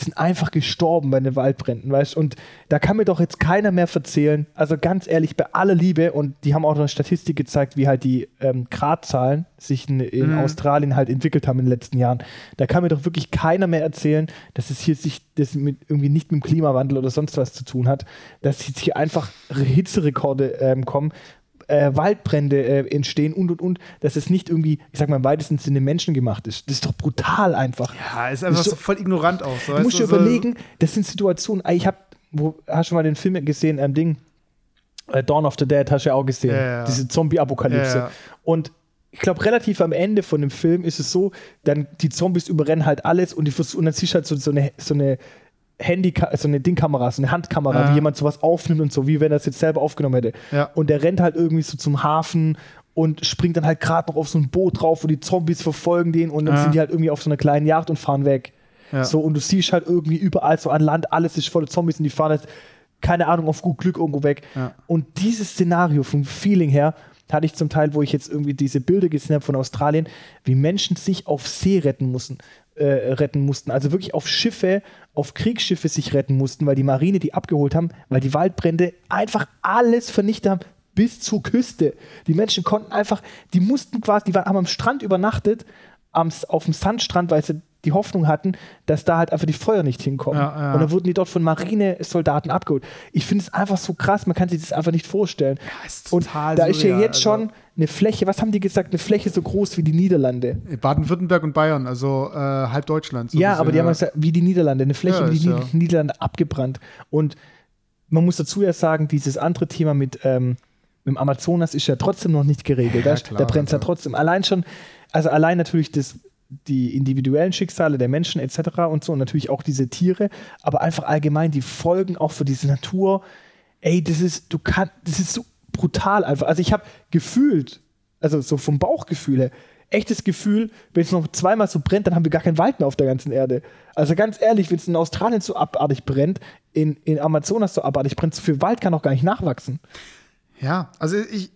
sind einfach gestorben bei den Waldbränden, weißt Und da kann mir doch jetzt keiner mehr erzählen, also ganz ehrlich, bei aller Liebe, und die haben auch eine Statistik gezeigt, wie halt die ähm, Gradzahlen sich in, in mhm. Australien halt entwickelt haben in den letzten Jahren. Da kann mir doch wirklich keiner mehr erzählen, dass es hier sich das mit, irgendwie nicht mit dem Klimawandel oder sonst was zu tun hat, dass jetzt hier einfach Hitzerekorde ähm, kommen, äh, Waldbrände äh, entstehen und und und, dass es nicht irgendwie, ich sag mal im weitesten Sinne menschengemacht ist. Das ist doch brutal einfach. Ja, ist einfach so, so, voll ignorant auch. So, du musst dir so überlegen, das sind Situationen, ich habe, hast du mal den Film gesehen, ähm, Ding, äh, Dawn of the Dead, hast du ja auch gesehen, ja, ja. diese Zombie-Apokalypse. Ja, und ich glaube, relativ am Ende von dem Film ist es so, dann die Zombies überrennen halt alles und, die, und dann siehst du halt so, so eine, so eine Handy, so eine Dingkamera, so eine Handkamera, ja. wie jemand sowas aufnimmt und so, wie wenn er es jetzt selber aufgenommen hätte. Ja. Und der rennt halt irgendwie so zum Hafen und springt dann halt gerade noch auf so ein Boot drauf, wo die Zombies verfolgen den und dann ja. sind die halt irgendwie auf so einer kleinen Yacht und fahren weg. So, und du siehst halt irgendwie überall so an Land, alles ist voller Zombies und die fahren jetzt, keine Ahnung, auf gut Glück irgendwo weg. Und dieses Szenario vom Feeling her, hatte ich zum Teil, wo ich jetzt irgendwie diese Bilder gesehen habe von Australien, wie Menschen sich auf See retten mussten, äh, retten mussten. Also wirklich auf Schiffe, auf Kriegsschiffe sich retten mussten, weil die Marine die abgeholt haben, weil die Waldbrände einfach alles vernichtet haben bis zur Küste. Die Menschen konnten einfach, die mussten quasi, die waren, haben am Strand übernachtet, am, auf dem Sandstrand, weil sie die Hoffnung hatten, dass da halt einfach die Feuer nicht hinkommen. Ja, ja. Und dann wurden die dort von Marinesoldaten abgeholt. Ich finde es einfach so krass, man kann sich das einfach nicht vorstellen. Ja, ist Und da ist ja jetzt also schon eine Fläche, was haben die gesagt, eine Fläche so groß wie die Niederlande. Baden-Württemberg und Bayern, also äh, halb Deutschland. So ja, aber die haben gesagt, wie die Niederlande, eine Fläche wie die Nieder Niederlande abgebrannt. Und man muss dazu ja sagen, dieses andere Thema mit, ähm, mit dem Amazonas ist ja trotzdem noch nicht geregelt. Klar, da brennt es ja trotzdem. Allein schon, also allein natürlich das die individuellen Schicksale der Menschen etc. und so und natürlich auch diese Tiere, aber einfach allgemein die Folgen auch für diese Natur. Ey, das ist, du kannst, das ist so brutal einfach. Also ich habe gefühlt, also so vom Bauchgefühl her, echtes Gefühl, wenn es noch zweimal so brennt, dann haben wir gar keinen Wald mehr auf der ganzen Erde. Also ganz ehrlich, wenn es in Australien so abartig brennt, in, in Amazonas so abartig brennt, so viel Wald kann auch gar nicht nachwachsen. Ja, also ich,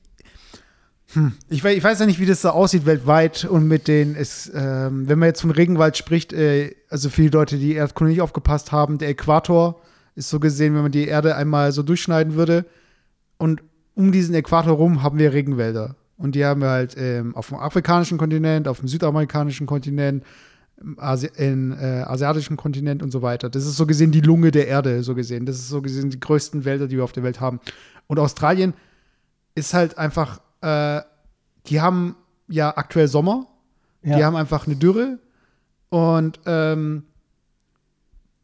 hm. Ich, weiß, ich, weiß ja nicht, wie das so aussieht weltweit und mit den, ist, ähm, wenn man jetzt von Regenwald spricht, äh, also viele Leute, die Erdkunde nicht aufgepasst haben, der Äquator ist so gesehen, wenn man die Erde einmal so durchschneiden würde und um diesen Äquator rum haben wir Regenwälder. Und die haben wir halt ähm, auf dem afrikanischen Kontinent, auf dem südamerikanischen Kontinent, im Asi in, äh, asiatischen Kontinent und so weiter. Das ist so gesehen die Lunge der Erde, so gesehen. Das ist so gesehen die größten Wälder, die wir auf der Welt haben. Und Australien ist halt einfach äh, die haben ja aktuell Sommer. Ja. Die haben einfach eine Dürre. Und ähm,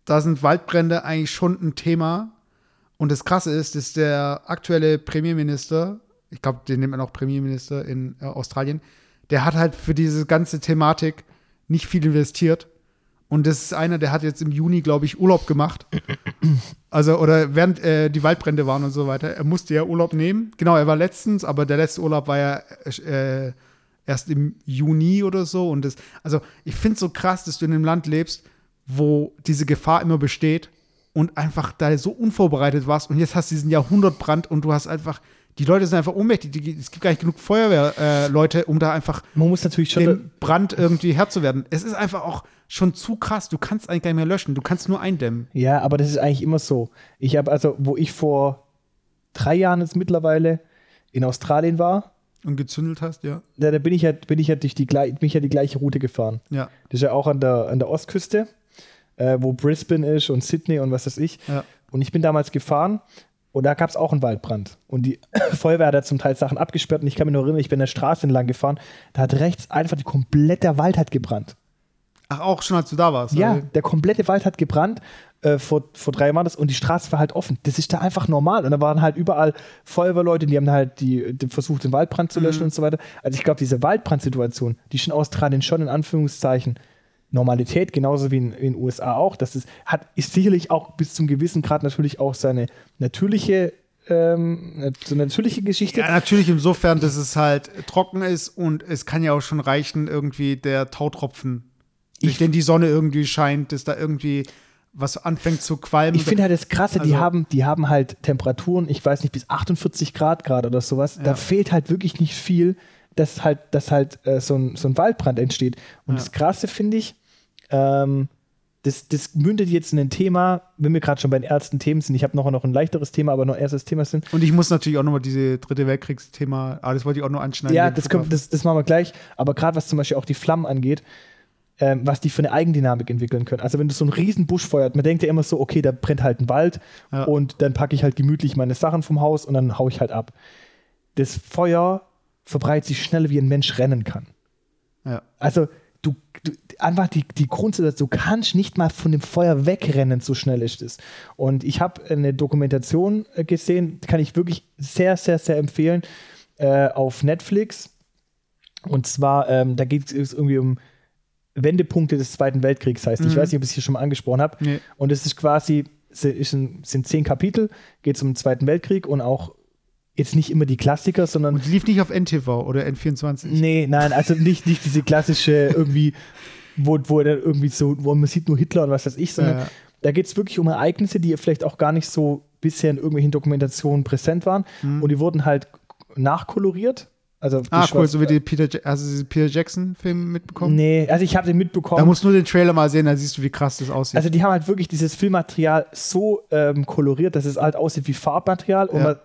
da sind Waldbrände eigentlich schon ein Thema. Und das Krasse ist, dass der aktuelle Premierminister, ich glaube, den nennt man auch Premierminister in äh, Australien, der hat halt für diese ganze Thematik nicht viel investiert. Und das ist einer, der hat jetzt im Juni, glaube ich, Urlaub gemacht. Also, oder während äh, die Waldbrände waren und so weiter. Er musste ja Urlaub nehmen. Genau, er war letztens, aber der letzte Urlaub war ja äh, erst im Juni oder so. Und das, also, ich finde es so krass, dass du in einem Land lebst, wo diese Gefahr immer besteht und einfach da so unvorbereitet warst. Und jetzt hast du diesen Jahrhundertbrand und du hast einfach die Leute sind einfach ohnmächtig. Die, es gibt gar nicht genug Feuerwehrleute, äh, um da einfach Man muss natürlich schon den Brand irgendwie Herr zu werden. Es ist einfach auch schon zu krass. Du kannst eigentlich gar nicht mehr löschen. Du kannst nur eindämmen. Ja, aber das ist eigentlich immer so. Ich habe also, wo ich vor drei Jahren jetzt mittlerweile in Australien war. Und gezündelt hast, ja. Da, da bin ich ja, bin ich ja durch die, bin ich ja die gleiche Route gefahren. Ja. Das ist ja auch an der, an der Ostküste, äh, wo Brisbane ist und Sydney und was weiß ich. Ja. Und ich bin damals gefahren und da gab es auch einen Waldbrand. Und die Feuerwehr hat da zum Teil Sachen abgesperrt. Und ich kann mich nur erinnern, ich bin der Straße entlang gefahren. Da hat rechts einfach die komplette Wald hat gebrannt. Ach, auch schon als du da warst? Ja, oder? der komplette Wald hat gebrannt. Äh, vor, vor drei Jahren das und die Straße war halt offen. Das ist da einfach normal. Und da waren halt überall Feuerwehrleute, die haben halt die, die versucht, den Waldbrand zu löschen mhm. und so weiter. Also ich glaube, diese Waldbrandsituation, die ist in Australien schon in Anführungszeichen Normalität, genauso wie in den USA auch. Das ist, hat, ist sicherlich auch bis zum gewissen Grad natürlich auch seine natürliche ähm, so eine natürliche Geschichte. Ja, natürlich insofern, dass es halt trocken ist und es kann ja auch schon reichen, irgendwie der Tautropfen, durch den die Sonne irgendwie scheint, dass da irgendwie was anfängt zu qualmen. Ich finde halt das Krasse, also, die, haben, die haben halt Temperaturen, ich weiß nicht, bis 48 Grad gerade oder sowas. Ja. Da fehlt halt wirklich nicht viel, dass halt, dass halt äh, so, ein, so ein Waldbrand entsteht. Und Ja. das Krasse finde ich, ähm, das, das mündet jetzt in ein Thema, wenn wir gerade schon bei den ersten Themen sind. Ich habe noch, noch ein leichteres Thema, aber noch erstes Thema sind. Und ich muss natürlich auch nochmal diese Dritte Weltkriegsthema, ah, das wollte ich auch noch anschneiden. Ja, das, kommt, das, das machen wir gleich. Aber gerade was zum Beispiel auch die Flammen angeht, ähm, was die für eine Eigendynamik entwickeln können. Also wenn du so einen riesen Busch feuert, man denkt ja immer so, okay, da brennt halt ein Wald Ja. und dann packe ich halt gemütlich meine Sachen vom Haus und dann hau ich halt ab. Das Feuer verbreitet sich schneller, wie ein Mensch rennen kann. ja. Also du, du einfach die, die Grundsituation, du kannst nicht mal von dem Feuer wegrennen, so schnell ist es. Und ich habe eine Dokumentation äh, gesehen, kann ich wirklich sehr, sehr, sehr empfehlen, äh, auf Netflix. Und zwar, ähm, da geht es irgendwie um Wendepunkte des Zweiten Weltkriegs, heißt. Ich Mhm. weiß nicht, ob ich es hier schon mal angesprochen habe. Nee. Und es ist quasi, ein, sind zehn Kapitel, geht es um den Zweiten Weltkrieg und auch jetzt nicht immer die Klassiker, sondern Und die lief nicht auf NTV oder N24. Nee, nein, also nicht, nicht diese klassische irgendwie, wo, wo er irgendwie so, wo man sieht nur Hitler und was weiß ich, sondern Ja. da geht es wirklich um Ereignisse, die vielleicht auch gar nicht so bisher in irgendwelchen Dokumentationen präsent waren. Und die wurden halt nachkoloriert. Also Ah, cool, so wie die Peter, hast du Peter Jackson-Film mitbekommen? Nee, also ich habe den Da mitbekommen. musst du nur den Trailer mal sehen, dann siehst du, wie krass das aussieht. Also die haben halt wirklich dieses Filmmaterial so ähm, koloriert, dass es halt aussieht wie Farbmaterial und Ja. man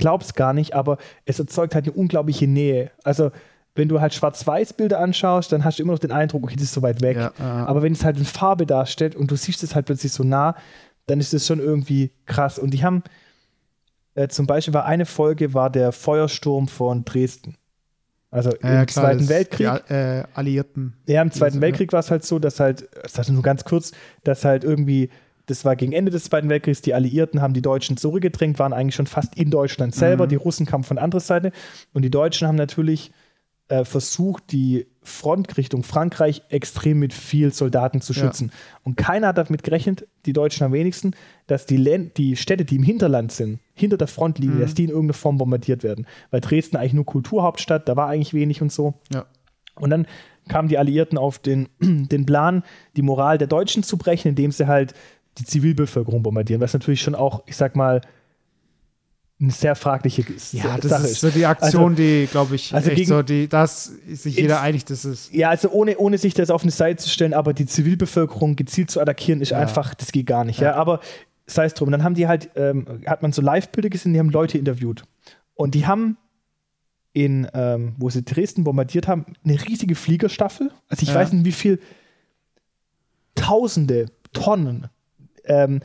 glaubt es gar nicht, aber es erzeugt halt eine unglaubliche Nähe. Also wenn du halt Schwarz-Weiß-Bilder anschaust, dann hast du immer noch den Eindruck, okay, das ist so weit weg. Ja, ja. Aber wenn es halt in Farbe darstellt und du siehst es halt plötzlich so nah, dann ist das schon irgendwie krass. Und die haben äh, zum Beispiel war eine Folge war der Feuersturm von Dresden. Also ja, im klar, Zweiten Weltkrieg. Die äh, Alliierten. Ja, im Zweiten. Weltkrieg war es halt so, dass halt, das heißt nur ganz kurz, dass halt irgendwie, das war gegen Ende des Zweiten Weltkriegs, die Alliierten haben die Deutschen zurückgedrängt, waren eigentlich schon fast in Deutschland selber, Mhm. die Russen kamen von der anderen Seite und die Deutschen haben natürlich äh, versucht, die Front Richtung Frankreich extrem mit viel Soldaten zu Ja. schützen. Und keiner hat damit gerechnet, die Deutschen am wenigsten, dass die, Län die Städte, die im Hinterland sind, hinter der Frontlinie, Mhm. dass die in irgendeiner Form bombardiert werden. Weil Dresden eigentlich nur Kulturhauptstadt, da war eigentlich wenig und so. Ja. Und dann kamen die Alliierten auf den, den Plan, die Moral der Deutschen zu brechen, indem sie halt die Zivilbevölkerung bombardieren, was natürlich schon auch, ich sag mal, eine sehr fragliche Ja, das Sache ist so die Aktion, die, glaube ich, also gegen- so, die, das ist sich jeder einig, das ist. Ja, also ohne, ohne sich das auf eine Seite zu stellen, aber die Zivilbevölkerung gezielt zu attackieren, ist Ja. einfach, das geht gar nicht. Ja. Ja. Aber sei es drum. Dann haben die halt, ähm, hat man so Live-Bilder gesehen, die haben Leute interviewt. Und die haben in, ähm, wo sie Dresden bombardiert haben, eine riesige Fliegerstaffel. Also ich Ja. weiß nicht, wie viel Tausende Tonnen ähm,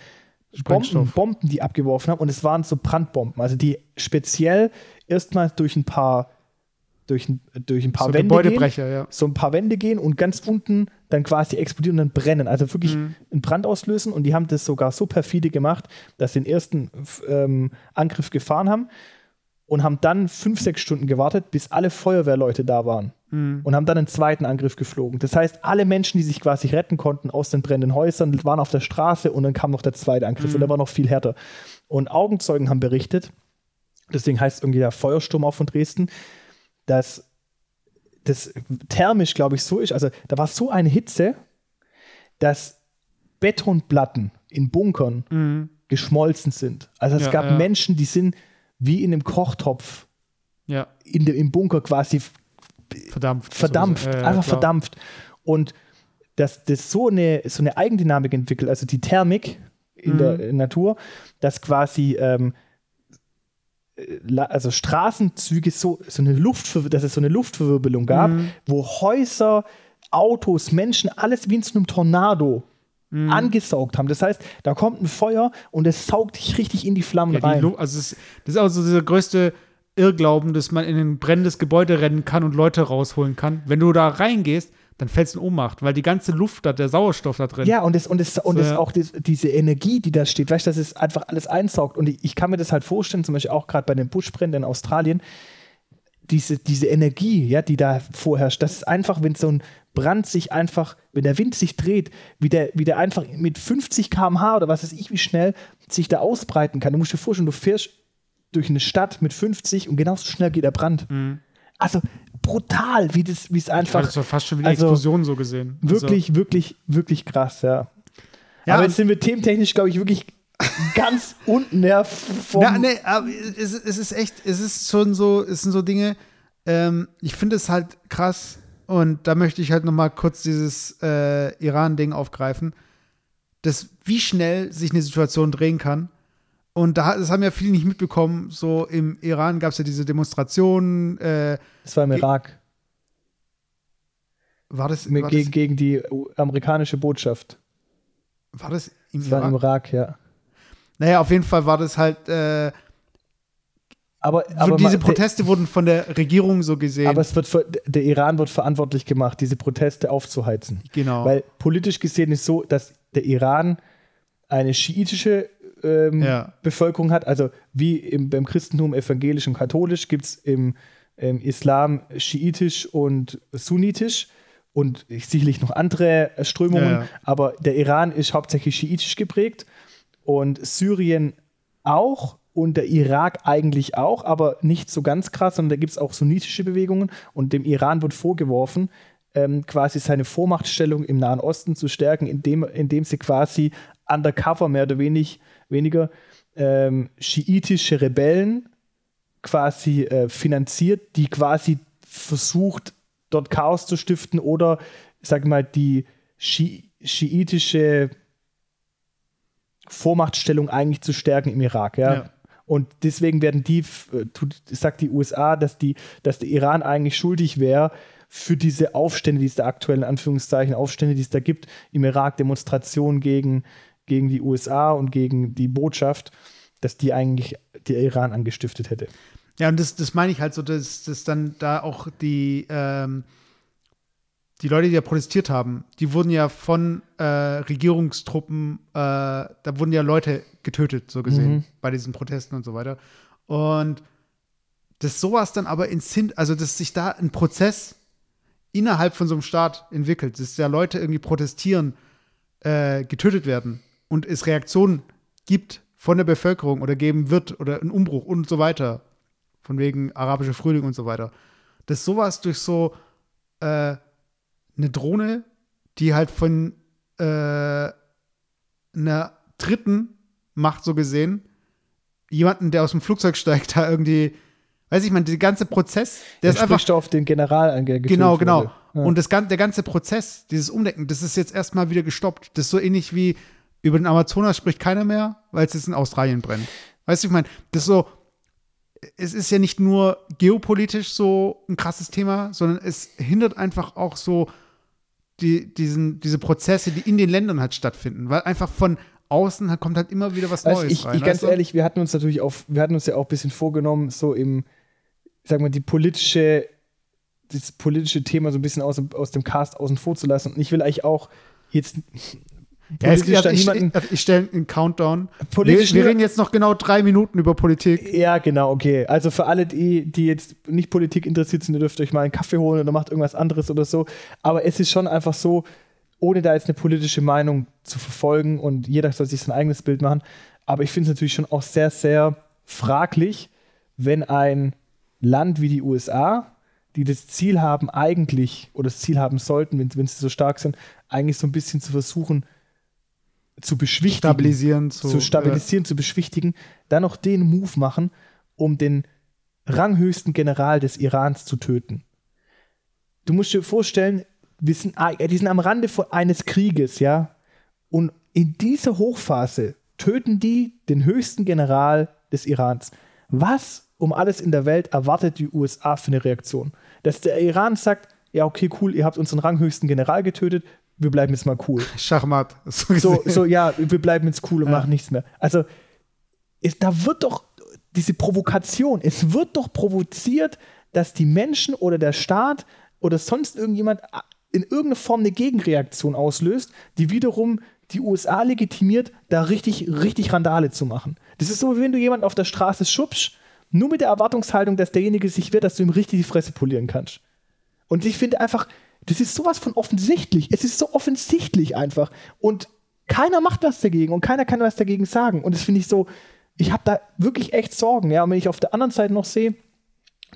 Bomben. Bomben, die abgeworfen haben. Und es waren so Brandbomben. Also die speziell erstmal durch ein paar durch ein, durch ein paar So Wände gehen ja. so ein paar Wände gehen und ganz unten dann quasi explodieren und dann brennen. Also wirklich Mhm. einen Brand auslösen. Und die haben das sogar so perfide gemacht, dass sie den ersten ähm, Angriff gefahren haben und haben dann fünf, sechs Stunden gewartet, bis alle Feuerwehrleute da waren. Mhm. Und haben dann einen zweiten Angriff geflogen. Das heißt, alle Menschen, die sich quasi retten konnten aus den brennenden Häusern, waren auf der Straße und dann kam noch der zweite Angriff Mhm. und der war noch viel härter. Und Augenzeugen haben berichtet, deswegen heißt irgendwie der Feuersturm auch von Dresden, dass das thermisch, glaube ich, so ist. Also da war so eine Hitze, dass Betonplatten in Bunkern Mhm. geschmolzen sind. Also es Ja, gab ja. Menschen, die sind wie in einem Kochtopf Ja, in dem, im Bunker quasi verdampft. verdampft, So, äh, einfach klar. verdampft. Und dass das so eine, so eine Eigendynamik entwickelt, also die Thermik in Mhm. der Natur, dass quasi ähm, äh, also Straßenzüge so, so eine Luftver dass es so eine Luftverwirbelung gab, Mhm. wo Häuser, Autos, Menschen, alles wie in so einem Tornado Mhm. angesaugt haben. Das heißt, da kommt ein Feuer und es saugt dich richtig in die Flammen Ja, die rein. Lu- also das ist auch so dieser größte Irrglauben, dass man in ein brennendes Gebäude rennen kann und Leute rausholen kann. Wenn du da reingehst, dann fällst du in Ohnmacht, weil die ganze Luft da, der Sauerstoff da drin. Ja, und es und es und So, es ja. auch das, diese Energie, die da steht, weißt du, dass es einfach alles einsaugt. Und ich, ich kann mir das halt vorstellen, zum Beispiel auch gerade bei den Buschbränden in Australien, diese, diese Energie, ja, die da vorherrscht, das ist einfach, wenn so ein Brand sich einfach, wenn der Wind sich dreht, wie der, wie der einfach mit 50 km/h oder was weiß ich, wie schnell sich da ausbreiten kann. Du musst dir vorstellen, du fährst durch eine Stadt mit 50 und genauso schnell geht der Brand. Mhm. Also brutal, wie das, wie es einfach Das war fast schon wie eine Also, Explosion so gesehen. Wirklich, wirklich, wirklich krass, ja. Ja, aber jetzt sind wir thementechnisch, glaube ich, wirklich ganz unten ja, vom. Also, ja, nee, aber es, es ist echt, es ist schon so, es sind so Dinge, ähm, ich finde es halt krass und da möchte ich halt noch mal kurz dieses äh, Iran-Ding aufgreifen, dass wie schnell sich eine Situation drehen kann. Und da, das haben ja viele nicht mitbekommen. So im Iran gab es ja diese Demonstrationen. Äh, Das war im Ge- Irak. war, das, war, gegen, das, gegen die amerikanische Botschaft. war das im Das war im Irak? Irak, ja. Naja, auf jeden Fall war das halt. Äh, Aber, so aber, diese Proteste wurden von der Regierung so gesehen. aber es wird ver- der Iran wird verantwortlich gemacht, diese Proteste aufzuheizen. genau. Weil politisch gesehen ist so, dass der Iran eine schiitische ähm, Ja. Bevölkerung hat. Also wie im, beim Christentum evangelisch und katholisch gibt es im, im Islam schiitisch und sunnitisch und sicherlich noch andere Strömungen. Ja. Aber der Iran ist hauptsächlich schiitisch geprägt und Syrien auch und der Irak eigentlich auch, aber nicht so ganz krass, sondern da gibt es auch sunnitische Bewegungen und dem Iran wird vorgeworfen, ähm, quasi seine Vormachtstellung im Nahen Osten zu stärken, indem, indem sie quasi undercover mehr oder wenig, weniger ähm, schiitische Rebellen quasi äh, finanziert, die quasi versucht, dort Chaos zu stiften oder, sag mal, die Schi schiitische Vormachtstellung eigentlich zu stärken im Irak, ja. Ja. Und deswegen werden die, äh, sagt die USA, dass, die, dass der Iran eigentlich schuldig wäre für diese Aufstände, die es da aktuell in Anführungszeichen Aufstände, die es da gibt, im Irak, Demonstrationen gegen, gegen die USA und gegen die Botschaft, dass die eigentlich der Iran angestiftet hätte. Ja, und das, das meine ich halt so, dass, dass dann da auch die, ähm, die Leute, die da protestiert haben, die wurden ja von äh, Regierungstruppen, äh, da wurden ja Leute getötet, so gesehen, Mhm. bei diesen Protesten und so weiter. Und dass sowas dann aber ins Hin, also dass sich da ein Prozess innerhalb von so einem Staat entwickelt, dass ja Leute irgendwie protestieren, äh, getötet werden und es Reaktionen gibt von der Bevölkerung oder geben wird oder einen Umbruch und so weiter, von wegen arabischer Frühling und so weiter, dass sowas durch so äh, eine Drohne, die halt von äh, einer dritten Macht so gesehen, jemanden, der aus dem Flugzeug steigt, da irgendwie, weiß ich, man, der ganze Prozess, der ist einfach auf den General ange Genau, genau. Ja. Und das, der ganze Prozess, dieses Umdenken, das ist jetzt erstmal wieder gestoppt. Das ist so ähnlich wie über den Amazonas spricht keiner mehr, weil es jetzt in Australien brennt. Weißt du, ich meine, das ist so, es ist ja nicht nur geopolitisch so ein krasses Thema, sondern es hindert einfach auch so die, diesen, diese Prozesse, die in den Ländern halt stattfinden, weil einfach von außen halt kommt halt immer wieder was Weißt, Neues ich, rein. ich ganz du? ehrlich, wir hatten uns natürlich auf, wir hatten uns ja auch ein bisschen vorgenommen, so im, sag mal, die politische, das politische Thema so ein bisschen aus, aus dem Cast außen vor zu lassen. Und ich will eigentlich auch jetzt Ja, es, da ich, ich, ich stelle einen Countdown. Wir, Politisch wir nur- reden jetzt noch genau drei Minuten über Politik. Ja, genau, okay. Also für alle, die, die jetzt nicht Politik interessiert sind, ihr dürft euch mal einen Kaffee holen oder macht irgendwas anderes oder so. Aber es ist schon einfach so, ohne da jetzt eine politische Meinung zu verfolgen und jeder soll sich sein eigenes Bild machen. Aber ich finde es natürlich schon auch sehr, sehr fraglich, wenn ein Land wie die USA, die das Ziel haben, eigentlich, oder das Ziel haben sollten, wenn, wenn sie so stark sind, eigentlich so ein bisschen zu versuchen, zu beschwichtigen Stabilisieren, zu, zu stabilisieren, zu beschwichtigen, dann noch den Move machen, um den ranghöchsten General des Irans zu töten. Du musst dir vorstellen, wir sind, äh, die sind am Rande von eines Krieges, ja, und in dieser Hochphase töten die den höchsten General des Irans. Was um alles in der Welt erwartet die USA für eine Reaktion? Dass der Iran sagt, ja, okay, cool, ihr habt unseren ranghöchsten General getötet, wir bleiben jetzt mal cool. Schachmatt. So, So, so, ja, wir bleiben jetzt cool und Ja. machen nichts mehr. Also, es, da wird doch diese Provokation, es wird doch provoziert, dass die Menschen oder der Staat oder sonst irgendjemand in irgendeiner Form eine Gegenreaktion auslöst, die wiederum die USA legitimiert, da richtig, richtig Randale zu machen. Das ist so, wie wenn du jemanden auf der Straße schubst, nur mit der Erwartungshaltung, dass derjenige sich wehrt, dass du ihm richtig die Fresse polieren kannst. Und ich finde einfach, das ist sowas von offensichtlich. Es ist so offensichtlich einfach. Und keiner macht was dagegen und keiner kann was dagegen sagen. Und das finde ich so, ich habe da wirklich echt Sorgen. Ja, und wenn ich auf der anderen Seite noch sehe,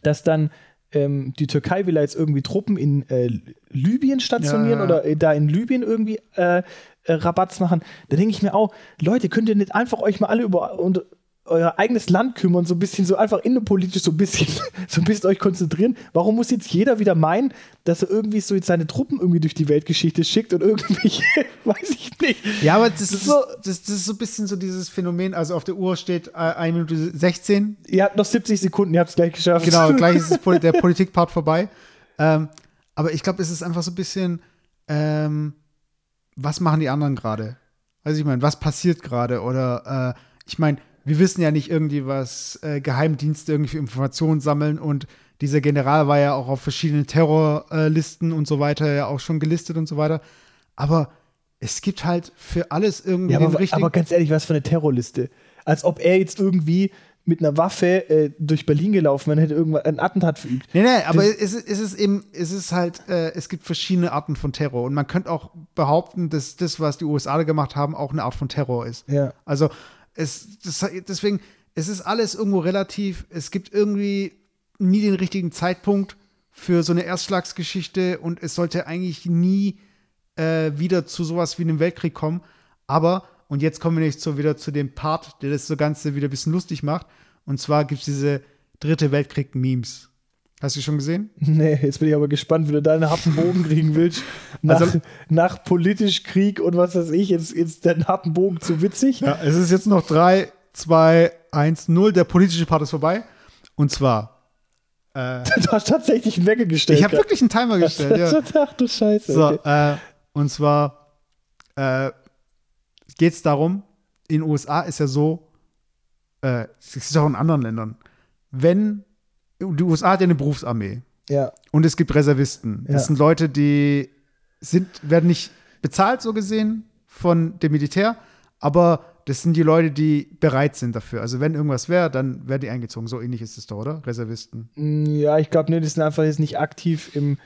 dass dann ähm, die Türkei will jetzt irgendwie Truppen in äh, Libyen stationieren Ja. oder äh, da in Libyen irgendwie äh, äh, Rabatz machen, da denke ich mir auch, Leute, könnt ihr nicht einfach euch mal alle über, und, euer eigenes Land kümmern, so ein bisschen so einfach innenpolitisch so ein bisschen, so ein bisschen euch konzentrieren. Warum muss jetzt jeder wieder meinen, dass er irgendwie so jetzt seine Truppen irgendwie durch die Weltgeschichte schickt und irgendwie, weiß ich nicht. Ja, aber das ist, so, das, das, ist so ein bisschen so dieses Phänomen, also auf der Uhr steht äh, 1 Minute 16. Ihr habt noch 70 Sekunden, ihr habt es gleich geschafft. Genau, gleich ist der Politikpart vorbei. Ähm, aber ich glaube, es ist einfach so ein bisschen, ähm, was machen die anderen gerade? Also ich meine, was passiert gerade? Oder äh, ich meine, wir wissen ja nicht irgendwie, was äh, Geheimdienste irgendwie für Informationen sammeln und dieser General war ja auch auf verschiedenen Terrorlisten und so weiter ja auch schon gelistet und so weiter. Aber es gibt halt für alles irgendwie ja, aber, aber ganz ehrlich, was für eine Terrorliste? Als ob er jetzt irgendwie mit einer Waffe äh, durch Berlin gelaufen wäre, hätte irgendwann ein Attentat verübt. Nee, nee, aber es, es ist eben, es ist halt, äh, es gibt verschiedene Arten von Terror. Und man könnte auch behaupten, dass das, was die USA gemacht haben, auch eine Art von Terror ist. Ja. Also es, das, deswegen, es ist alles irgendwo relativ. Es gibt irgendwie nie den richtigen Zeitpunkt für so eine Erstschlagsgeschichte und es sollte eigentlich nie äh, wieder zu sowas wie einem Weltkrieg kommen. Aber, und jetzt kommen wir nicht so wieder zu dem Part, der das so Ganze wieder ein bisschen lustig macht. Und zwar gibt es diese Dritte Weltkrieg-Memes. Hast du schon gesehen? Nee, jetzt bin ich aber gespannt, wie du deinen Happenbogen kriegen willst. Nach, also, nach politisch Krieg und was weiß ich, jetzt ist der Happenbogen zu witzig. Ja, es ist jetzt noch 3, 2, 1, 0. Der politische Part ist vorbei. Und zwar. Äh, du hast tatsächlich einen Wecker gestellt. Ich habe wirklich einen Timer gestellt. ja. Ach du Scheiße. So, okay. äh, und zwar äh, geht es darum, in den USA ist ja so, äh, es ist auch in anderen Ländern, wenn die USA hat ja eine Berufsarmee. Ja. Und es gibt Reservisten. Ja. Das sind Leute, die sind, werden nicht bezahlt, so gesehen, von dem Militär, aber das sind die Leute, die bereit sind dafür. Also wenn irgendwas wäre, dann werden die eingezogen. So ähnlich ist es doch, oder? Reservisten. Mm, ja, ich glaube, nee, die sind einfach jetzt nicht aktiv im,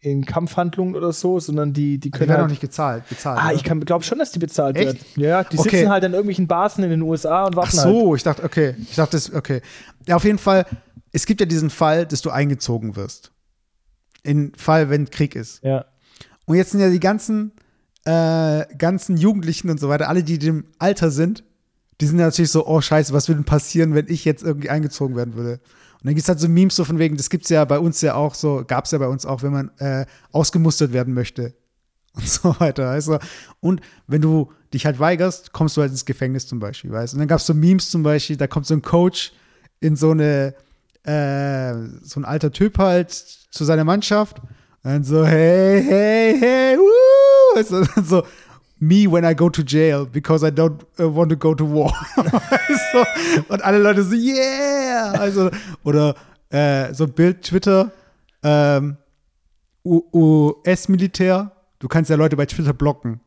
in Kampfhandlungen oder so, sondern die, die können. Die werden halt, auch nicht gezahlt. bezahlt ah, oder? ich glaube schon, dass die bezahlt Echt? werden. Ja, die okay. sitzen halt in irgendwelchen Basen in den USA und warten Ach so, halt. ich dachte, okay. Ich dachte, das, okay. Ja, auf jeden Fall es gibt ja diesen Fall, dass du eingezogen wirst. In Fall, wenn Krieg ist. Ja. Und jetzt sind ja die ganzen, äh, ganzen Jugendlichen und so weiter, alle, die dem Alter sind, die sind ja natürlich so, oh Scheiße, was würde denn passieren, wenn ich jetzt irgendwie eingezogen werden würde? Und dann gibt es halt so Memes so von wegen, das gibt es ja bei uns ja auch so, gab es ja bei uns auch, wenn man äh, ausgemustert werden möchte. Und so weiter. Also, und wenn du dich halt weigerst, kommst du halt ins Gefängnis zum Beispiel, weißt du? Und dann gab es so Memes zum Beispiel, da kommt so ein Coach in so eine äh, so ein alter Typ halt zu seiner Mannschaft und so, hey, hey, hey, woo! So, so, me when I go to jail because I don't uh, want to go to war. so, und alle Leute so, yeah! Also, oder äh, so ein Bild, Twitter, ähm, US-Militär, du kannst ja Leute bei Twitter blocken.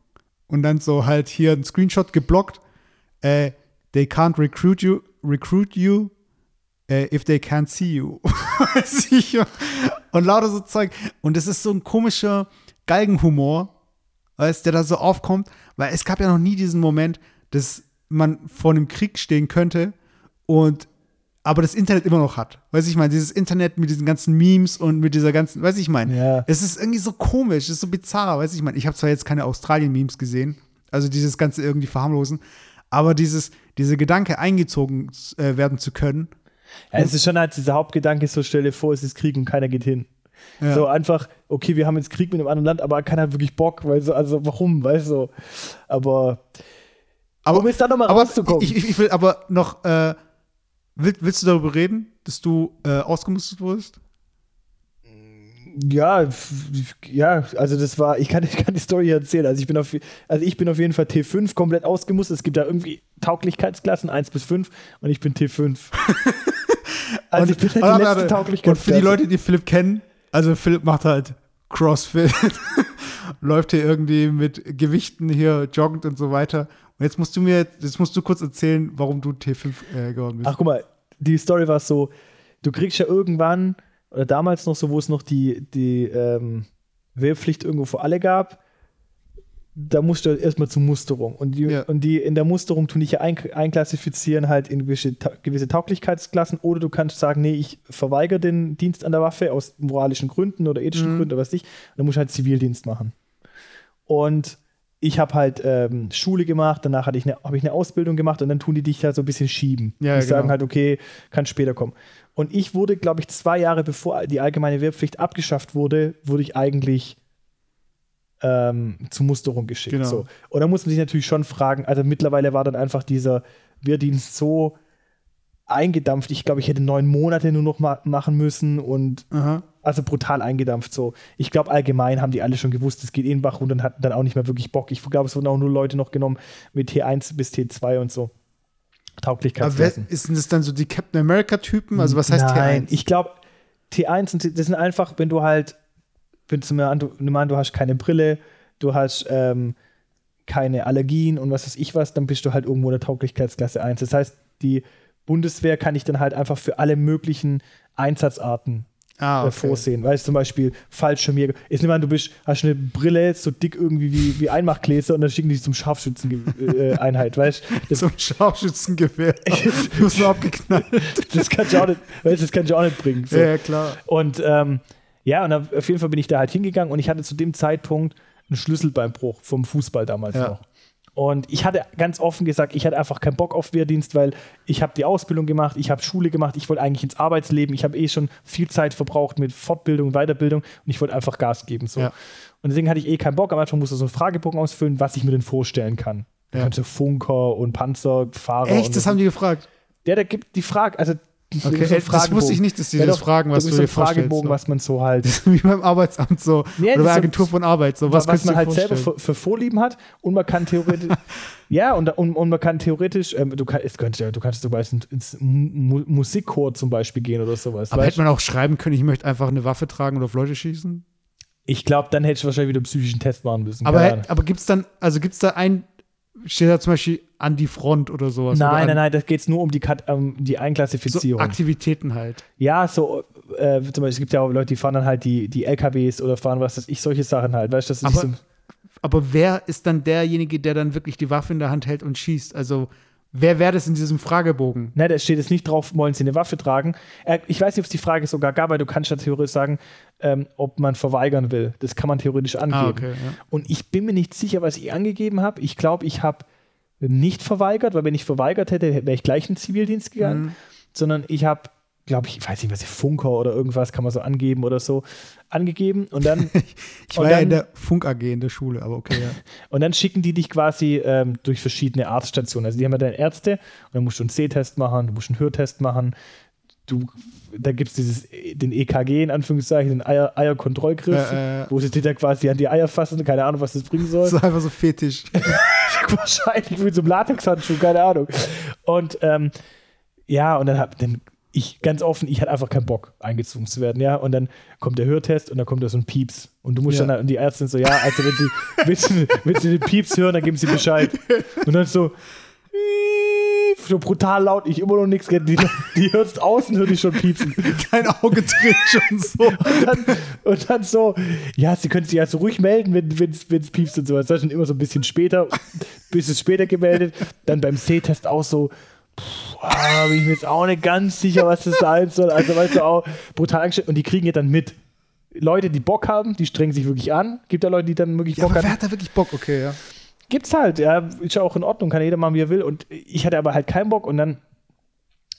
Und dann so halt hier ein Screenshot geblockt. Äh, they can't recruit you, recruit you if they can't see you. und lauter so Zeug. Und es ist so ein komischer Galgenhumor, weißt, der da so aufkommt, weil es gab ja noch nie diesen Moment, dass man vor einem Krieg stehen könnte und aber das Internet immer noch hat. Weiß ich meine, dieses Internet mit diesen ganzen Memes und mit dieser ganzen, weiß ich meine, ja. es ist irgendwie so komisch, es ist so bizarr, weiß ich meine. Ich habe zwar jetzt keine Australien-Memes gesehen, also dieses ganze irgendwie verharmlosen, aber dieses, diese Gedanke eingezogen äh, werden zu können, ja, es ist schon halt dieser Hauptgedanke, so stell dir vor, es ist Krieg und keiner geht hin. Ja. So einfach, okay, wir haben jetzt Krieg mit einem anderen Land, aber keiner hat wirklich Bock, weil so, also warum, weißt du? Aber, aber um jetzt da nochmal rauszukommen. Ich, ich, ich, will aber noch, äh, will, willst du darüber reden, dass du äh, ausgemustert wurdest? Ja, ja, also das war, ich kann, ich kann die Story erzählen. Also ich bin auf, also ich bin auf jeden Fall T5 komplett ausgemustert. Es gibt da irgendwie Tauglichkeitsklassen 1 bis 5 und ich bin T5. also und, ich bin halt die letzte Tauglichkeitsklasse. Und für die Leute, die Philipp kennen, also Philipp macht halt Crossfit, läuft hier irgendwie mit Gewichten hier joggend und so weiter. Und jetzt musst du mir, jetzt musst du kurz erzählen, warum du T5 äh, geworden bist. Ach guck mal, die Story war so, du kriegst ja irgendwann oder damals noch so, wo es noch die, die ähm, Wehrpflicht irgendwo für alle gab, da musst du erstmal zur Musterung. Und die, ja. und die in der Musterung tun dich ja ein, einklassifizieren halt in gewisse, gewisse Tauglichkeitsklassen oder du kannst sagen, nee, ich verweigere den Dienst an der Waffe aus moralischen Gründen oder ethischen mhm. Gründen oder was nicht. Und dann musst du halt Zivildienst machen. Und ich habe halt ähm, Schule gemacht, danach hatte ich eine, habe ich eine Ausbildung gemacht und dann tun die dich halt so ein bisschen schieben. Ja, die genau. sagen halt, okay, kann später kommen. Und ich wurde, glaube ich, zwei Jahre bevor die allgemeine Wehrpflicht abgeschafft wurde, wurde ich eigentlich ähm, zur Musterung geschickt. Genau. So. Und da muss man sich natürlich schon fragen, also mittlerweile war dann einfach dieser Wehrdienst so eingedampft. Ich glaube, ich hätte neun Monate nur noch ma machen müssen und Aha. also brutal eingedampft so. Ich glaube, allgemein haben die alle schon gewusst, es geht eh in Bach runter und hatten dann auch nicht mehr wirklich Bock. Ich glaube, es wurden auch nur Leute noch genommen mit T1 bis T2 und so. Aber wer, ist das dann so die Captain America-Typen? Also was heißt Nein, T1? ich glaube, T1 und T, das sind einfach, wenn du halt, wenn du mir an, du, an, du hast keine Brille, du hast ähm, keine Allergien und was weiß ich was, dann bist du halt irgendwo in der Tauglichkeitsklasse 1. Das heißt, die Bundeswehr kann ich dann halt einfach für alle möglichen Einsatzarten ah, äh, vorsehen. Weißt du, zum Beispiel Fallschirmjäger. Jetzt nimm an, du bist, hast eine Brille so dick irgendwie wie, wie Einmachgläser und dann schicken die zum Scharfschützeneinheit, weißt du? Ein Scharfschützengewehr. du bist nur abgeknallt. das kannst du auch nicht, weißt, das kannst du auch nicht bringen. So. Ja, klar. Und ähm, ja, und auf jeden Fall bin ich da halt hingegangen und ich hatte zu dem Zeitpunkt einen Schlüsselbeinbruch vom Fußball damals Ja. noch. Und ich hatte ganz offen gesagt, ich hatte einfach keinen Bock auf Wehrdienst, weil ich habe die Ausbildung gemacht, ich habe Schule gemacht, ich wollte eigentlich ins Arbeitsleben, ich habe eh schon viel Zeit verbraucht mit Fortbildung, Weiterbildung und ich wollte einfach Gas geben. So. Ja. Und deswegen hatte ich eh keinen Bock. Am Anfang musste so einen Fragebogen ausfüllen, was ich mir denn vorstellen kann. Ja. Funker und Panzerfahrer. Echt? und Das haben die gefragt? der, der gibt die Frage, also Okay, so das wusste ich nicht, dass die Ja, das doch, fragen, was du dir einen Fragebogen, vorstellst. was man so halt Wie beim Arbeitsamt so. Ja, oder bei Agentur von Arbeit so. Was, was, man halt selber für, für Vorlieben hat und man kann theoretisch ja und, und, und man kann theoretisch ähm, du, kann, könnte, du kannst sogar ins, ins Mu Musikchor zum Beispiel gehen oder sowas Aber hätte man auch schreiben können, ich möchte einfach eine Waffe tragen und auf Leute schießen? ich glaube dann hätte ich wahrscheinlich wieder einen psychischen Test machen müssen Aber, aber gibt es dann, also gibt es da ein, steht da zum Beispiel an die Front oder sowas? oder nein an, nein nein das geht nur um die, Kat um die So Einklassifizierung Aktivitäten halt. ja so äh, zum Beispiel es gibt ja auch Leute die fahren dann halt die, die LKWs oder fahren was weiß ich solche Sachen halt weißt du das ist Aber- so, Aber wer ist dann derjenige, der dann wirklich die Waffe in der Hand hält und schießt? Also, wer wäre das in diesem Fragebogen? Ne, da steht jetzt nicht drauf, wollen sie eine Waffe tragen. Äh, ich weiß nicht, ob es die Frage sogar gab, weil du kannst ja theoretisch sagen, ähm, ob man verweigern will. Das kann man theoretisch angeben. Ah, okay. Ja. Und ich bin mir nicht sicher, was ich angegeben habe. Ich glaube, ich habe nicht verweigert, weil wenn ich verweigert hätte, wäre ich gleich in den Zivildienst gegangen. Mhm. Sondern ich habe, glaube ich, ich weiß nicht, was ich Funker oder irgendwas kann man so angeben oder so, angegeben. Und dann, Ich war ja dann- in der Funk AG in der Schule, aber okay, ja. und dann schicken die dich quasi ähm, durch verschiedene Arztstationen. Also die haben ja dann Ärzte und dann musst du einen Sehtest machen, du musst einen Hörtest machen. Du, da gibt es dieses, den EKG in Anführungszeichen, den Eier, Eierkontrollgriff, Äh, äh. wo sie dir da quasi an die Eier fassen, keine Ahnung, was das bringen soll. So einfach so fetisch. Wahrscheinlich mit so einem Latexhandschuh, keine Ahnung. Und ähm, ja, und dann hab dann ich ganz offen, ich hatte einfach keinen Bock, eingezogen zu werden, ja. Und dann kommt der Hörtest und dann kommt da so ein Pieps. Und du musst Ja. dann, und die Ärztin so, ja, also wenn sie, wenn sie, wenn sie den Pieps hören, dann geben sie Bescheid. Und dann so, so brutal laut, ich immer noch nichts, die, die hörst außen, hört ich schon piepsen. Dein Auge dreht schon so. Und dann, und dann so, ja, sie können sich also ruhig melden, wenn es piepst und so. Das war schon immer so ein bisschen später, bisschen später gemeldet. Dann beim C-Test auch so, pff, ah, bin ich mir jetzt auch nicht ganz sicher, was das sein soll. Also, weißt du, auch brutal angestellt. Und die kriegen ja dann mit. Leute, die Bock haben, die strengen sich wirklich an. Gibt ja Leute, die dann wirklich Ja, Bock aber haben. wer hat da wirklich Bock? Okay, ja. Gibt's halt, ja, ist ja auch in Ordnung, kann jeder machen, wie er will. Und ich hatte aber halt keinen Bock und dann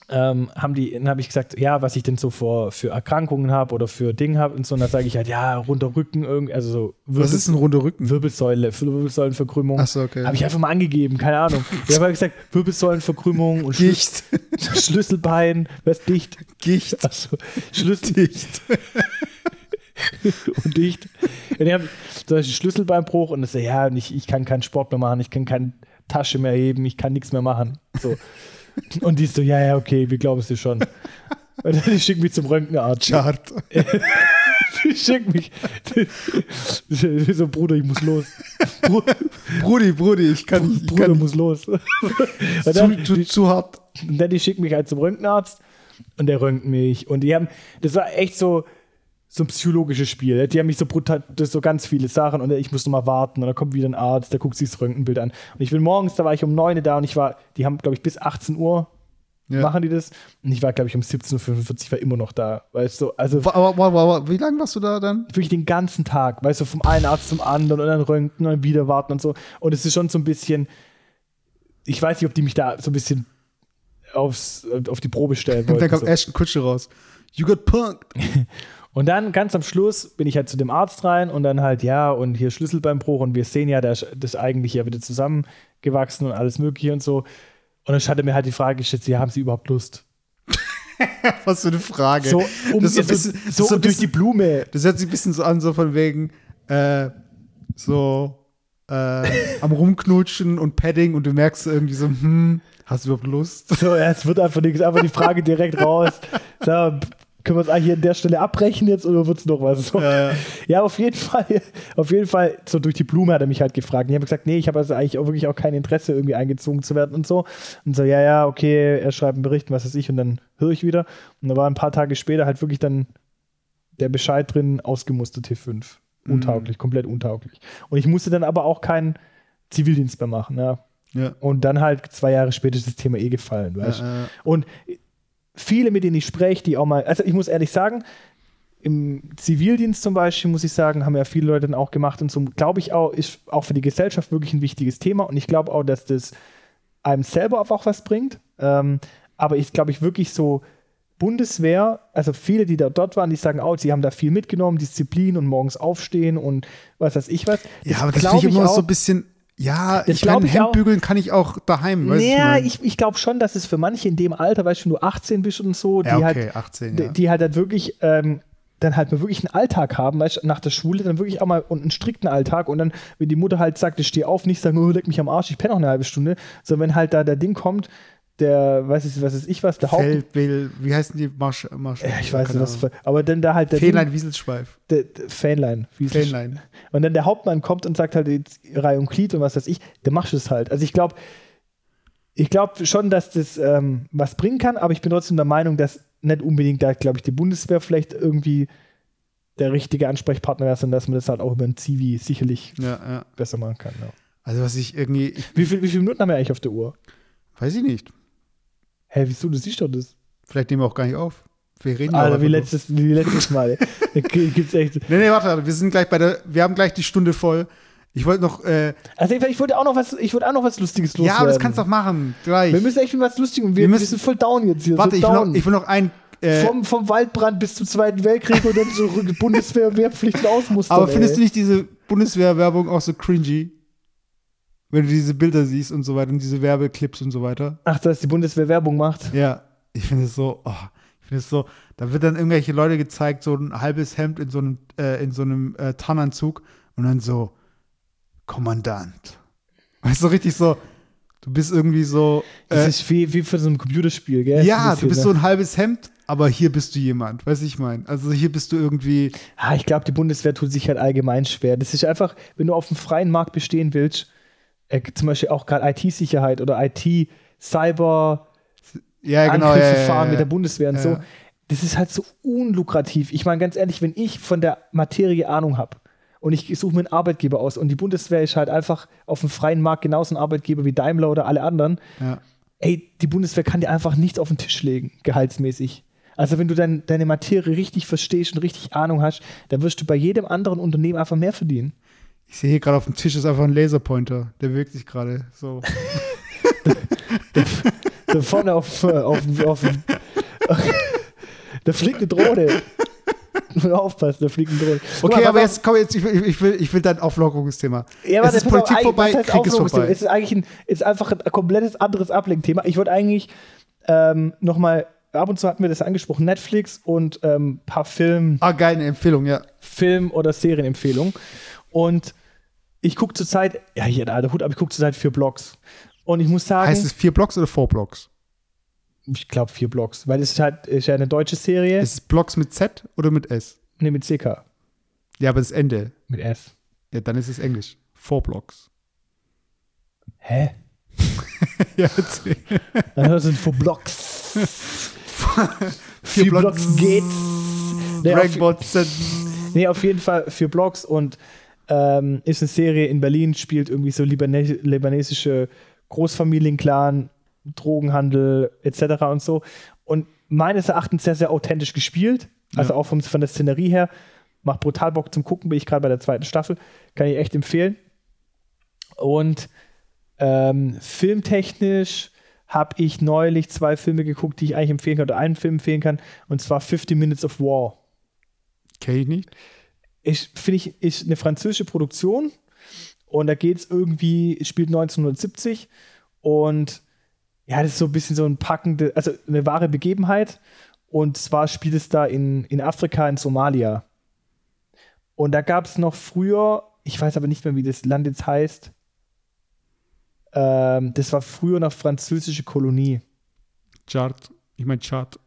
ähm, haben die, dann habe ich gesagt, ja, was ich denn so für, für Erkrankungen habe oder für Dinge habe und so. Und dann sage ich halt, ja, runter Rücken, irgendwie, also so Was ist ein runder Rücken? Wirbelsäule, Wirbelsäulenverkrümmung. Achso, okay. Habe ich einfach mal angegeben, keine Ahnung. Ich habe halt gesagt, Wirbelsäulenverkrümmung und Gicht. Schlüsselbein, was dicht. Gicht. Achso, Schlüssel Gicht. Und dicht. Und ich habe zum Beispiel Schlüsselbeinbruch und das so, ja, ich, ich kann keinen Sport mehr machen, ich kann keine Tasche mehr heben, ich kann nichts mehr machen. So. Und die ist so, ja, ja, okay, wir glauben es dir schon. Und dann schickt mich zum Röntgenarzt. Chart. Die schickt mich. so, Bruder, ich muss los. Bru Brudi, Brudi, ich kann nicht. Ich Bruder kann muss los. Und zu, dann, zu, zu hart. und dann die schickt mich halt zum Röntgenarzt und der röntgt mich. Und die haben, das war echt so, so ein psychologisches Spiel. Die haben mich so brutal, das so ganz viele Sachen und ich muss noch mal warten und dann kommt wieder ein Arzt, der guckt sich das Röntgenbild an. Und ich bin morgens, da war ich um 9 Uhr da und ich war, die haben, glaube ich, bis 18 Uhr Ja. machen die das. Und ich war, glaube ich, um 17.45 Uhr war immer noch da. Weißt du, also aber, aber, aber wie lange warst du da dann? wirklich den ganzen Tag, weißt du, vom einen Arzt zum anderen und dann röntgen und dann wieder warten und so. Und es ist schon so ein bisschen, ich weiß nicht, ob die mich da so ein bisschen aufs, auf die Probe stellen dann wollten. kam So. Ashton Kutscher raus. You got punked. Und dann ganz am Schluss bin ich halt zu dem Arzt rein und dann halt, ja, und hier Schlüsselbeinbruch und wir sehen ja, das, das eigentlich ja wieder zusammengewachsen und alles Mögliche und so. Und dann hat er mir halt die Frage gestellt, ja, haben Sie überhaupt Lust? Was für eine Frage. So, um, das, ist so, bisschen, so, so durch die Blume. das hört sich ein bisschen so an, so von wegen, äh, so äh, am Rumknutschen und Padding und du merkst irgendwie so, hm, hast du überhaupt Lust? So, ja, es wird einfach nichts, einfach die Frage direkt raus. So, können wir es eigentlich an der Stelle abbrechen jetzt oder wird es noch was? So. Ja, ja. Ja, auf jeden Fall, auf jeden Fall, so durch die Blume hat er mich halt gefragt. Und ich habe gesagt, nee, ich habe also eigentlich auch wirklich auch kein Interesse, irgendwie eingezogen zu werden und so. Und so, ja, ja, okay, er schreibt einen Bericht, was weiß ich, und dann höre ich wieder. Und da war ein paar Tage später halt wirklich dann der Bescheid drin, ausgemustert T5. Untauglich, komplett untauglich. Und ich musste dann aber auch keinen Zivildienst mehr machen, ja. Ja. Und dann halt zwei Jahre später ist das Thema eh gefallen, weißt. Ja, ja. Und viele, mit denen ich spreche, die auch mal, also ich muss ehrlich sagen, im Zivildienst zum Beispiel, muss ich sagen, haben ja viele Leute dann auch gemacht und so, glaube ich auch, ist auch für die Gesellschaft wirklich ein wichtiges Thema und ich glaube auch, dass das einem selber auch was bringt. Ähm, aber ich glaube ich wirklich so Bundeswehr, also viele, die da dort waren, die sagen auch, sie haben da viel mitgenommen, Disziplin und morgens aufstehen und was weiß ich was. Ja, aber das finde ich immer auch- so ein bisschen, ja, Das ich meine, glaub ich Hemd auch. bügeln kann ich auch daheim. Weißt du, Naja, ich, ich glaube schon, dass es für manche in dem Alter, weißt du, wenn du 18 bist und so, die ja, okay, halt 18, die, ja. die halt dann wirklich ähm, dann halt mal wirklich einen Alltag haben, weißt du, nach der Schule dann wirklich auch mal und einen strikten Alltag und dann, wenn die Mutter halt sagt, ich stehe auf, nicht sagen, oh, leck mich am Arsch, ich penne noch eine halbe Stunde, sondern wenn halt da der Ding kommt, der, weiß ich, was ist ich was, der Haupt. Feldbill, wie heißen die Marsch, Marsch Ja, ich weiß nicht, was für, aber dann da halt der Fähnlein, Wieselschweif. Der, der Fähnlein? Fähnlein. Und dann der Hauptmann kommt und sagt halt jetzt Reihe und Glied und was weiß ich, der macht es halt. Also ich glaube, ich glaube schon, dass das ähm, was bringen kann, aber ich bin trotzdem der Meinung, dass nicht unbedingt da, glaube ich, die Bundeswehr vielleicht irgendwie der richtige Ansprechpartner wäre, sondern dass man das halt auch über ein Zivi sicherlich Ja, ja. besser machen kann. Ja. Also was ich irgendwie, Wie, viel, wie viele Minuten haben wir eigentlich auf der Uhr? weiß ich nicht. Hä, wieso? Du siehst doch das. Vielleicht nehmen wir auch gar nicht auf. Wir reden ja Alter, wie letztes, wie letztes Mal. gibt's echt. Nee, nee, warte, wir sind gleich bei der, wir haben gleich die Stunde voll. Ich wollte noch, äh, Also ich, wollte auch noch was, ich wollte auch noch was Lustiges loswerden. ja, aber das kannst du doch machen, gleich. Wir müssen echt mit was Lustiges. Wir, Wir wir, müssen- sind voll down jetzt hier. Warte, so ich will, noch, ich will noch ein, äh, vom, vom Waldbrand bis zum Zweiten Weltkrieg und dann zurück Bundeswehr, Wehrpflicht und Ausmuster. aber findest du nicht diese Bundeswehr-Werbung auch so cringy? Wenn du diese Bilder siehst und so weiter und diese Werbeclips und so weiter. Ach, dass die Bundeswehr Werbung macht. Ja, ich finde es so, oh, ich finde es so, da wird dann irgendwelche Leute gezeigt, so ein halbes Hemd in so einem, äh, in so einem äh, Tarnanzug und dann so, Kommandant. Weißt du, richtig so, du bist irgendwie so, Das äh, ist wie, wie für so ein Computerspiel, gell? ja, du bist so ein halbes Hemd, aber hier bist du jemand, weißt du, ich meine. Also hier bist du irgendwie, ah, ich glaube, die Bundeswehr tut sich halt allgemein schwer. Das ist einfach, wenn du auf dem freien Markt bestehen willst, äh, zum Beispiel auch gerade IT-Sicherheit oder IT, Cyber, ja, genau, Angriffe ja, ja, fahren mit der Bundeswehr und so. Das ist halt so unlukrativ. Ich meine, ganz ehrlich, wenn ich von der Materie Ahnung habe und ich suche mir einen Arbeitgeber aus und die Bundeswehr ist halt einfach auf dem freien Markt genauso ein Arbeitgeber wie Daimler oder alle anderen, ey, die Bundeswehr kann dir einfach nichts auf den Tisch legen, gehaltsmäßig. Also wenn du dein, deine Materie richtig verstehst und richtig Ahnung hast, dann wirst du bei jedem anderen Unternehmen einfach mehr verdienen. Ich sehe hier gerade auf dem Tisch ist einfach ein Laserpointer, der wirkt sich gerade so. Da vorne auf, äh, auf, auf, da fliegt eine Drohne. Aufpassen, da fliegt eine Drohne. Okay, mal, aber pass jetzt komm jetzt, ich will, ich will, ich will dein Auflockerungsthema. auf. ja, warte, es ist auf, Politik vorbei, heißt Krieg ist vorbei. Es ist eigentlich ein, ist einfach ein komplettes anderes Ablenkthema. Ich wollte eigentlich ähm, nochmal, ab und zu hatten wir das angesprochen, Netflix und ein ähm, paar Film, Ah, geil, eine Empfehlung, ja. Film- oder Serienempfehlungen. Und ich gucke zurzeit, ja, hier, der Hut, aber ich gucke zurzeit vier Blogs. Und ich muss sagen, Heißt es vier Blocks oder four Blocks? ich glaube vier Blogs, weil es ist halt ist ja eine deutsche Serie. Ist es Blocks mit Z oder mit S? ne, mit CK. Ja, aber das Ende. Mit S. Ja, dann ist es Englisch. Four Blocks. Hä? ja, erzähl. Das sind vier Blogs. vier Vier Blocks geht's. Nee, auf-. Nee, auf jeden Fall vier Blogs und ähm, ist eine Serie in Berlin, spielt irgendwie so Libane libanesische Großfamilienclan, Drogenhandel etc. und so. Und meines Erachtens sehr, sehr authentisch gespielt. Also Ja. auch vom, von der Szenerie her. Macht brutal Bock zum Gucken, bin ich gerade bei der zweiten Staffel. Kann ich echt empfehlen. Und ähm, filmtechnisch habe ich neulich zwei Filme geguckt, die ich eigentlich empfehlen kann, oder einen Film empfehlen kann, und zwar 50 Minutes of War. Kenn ich nicht. Ich finde ich, ist eine französische Produktion und da geht es irgendwie, spielt 1970 und ja, das ist so ein bisschen so ein packende, also eine wahre Begebenheit und zwar spielt es da in, in Afrika, in Somalia. Und da gab es noch früher, ich weiß aber nicht mehr, wie das Land jetzt heißt, ähm, das war früher noch französische Kolonie. Chart. Ich mein Chart.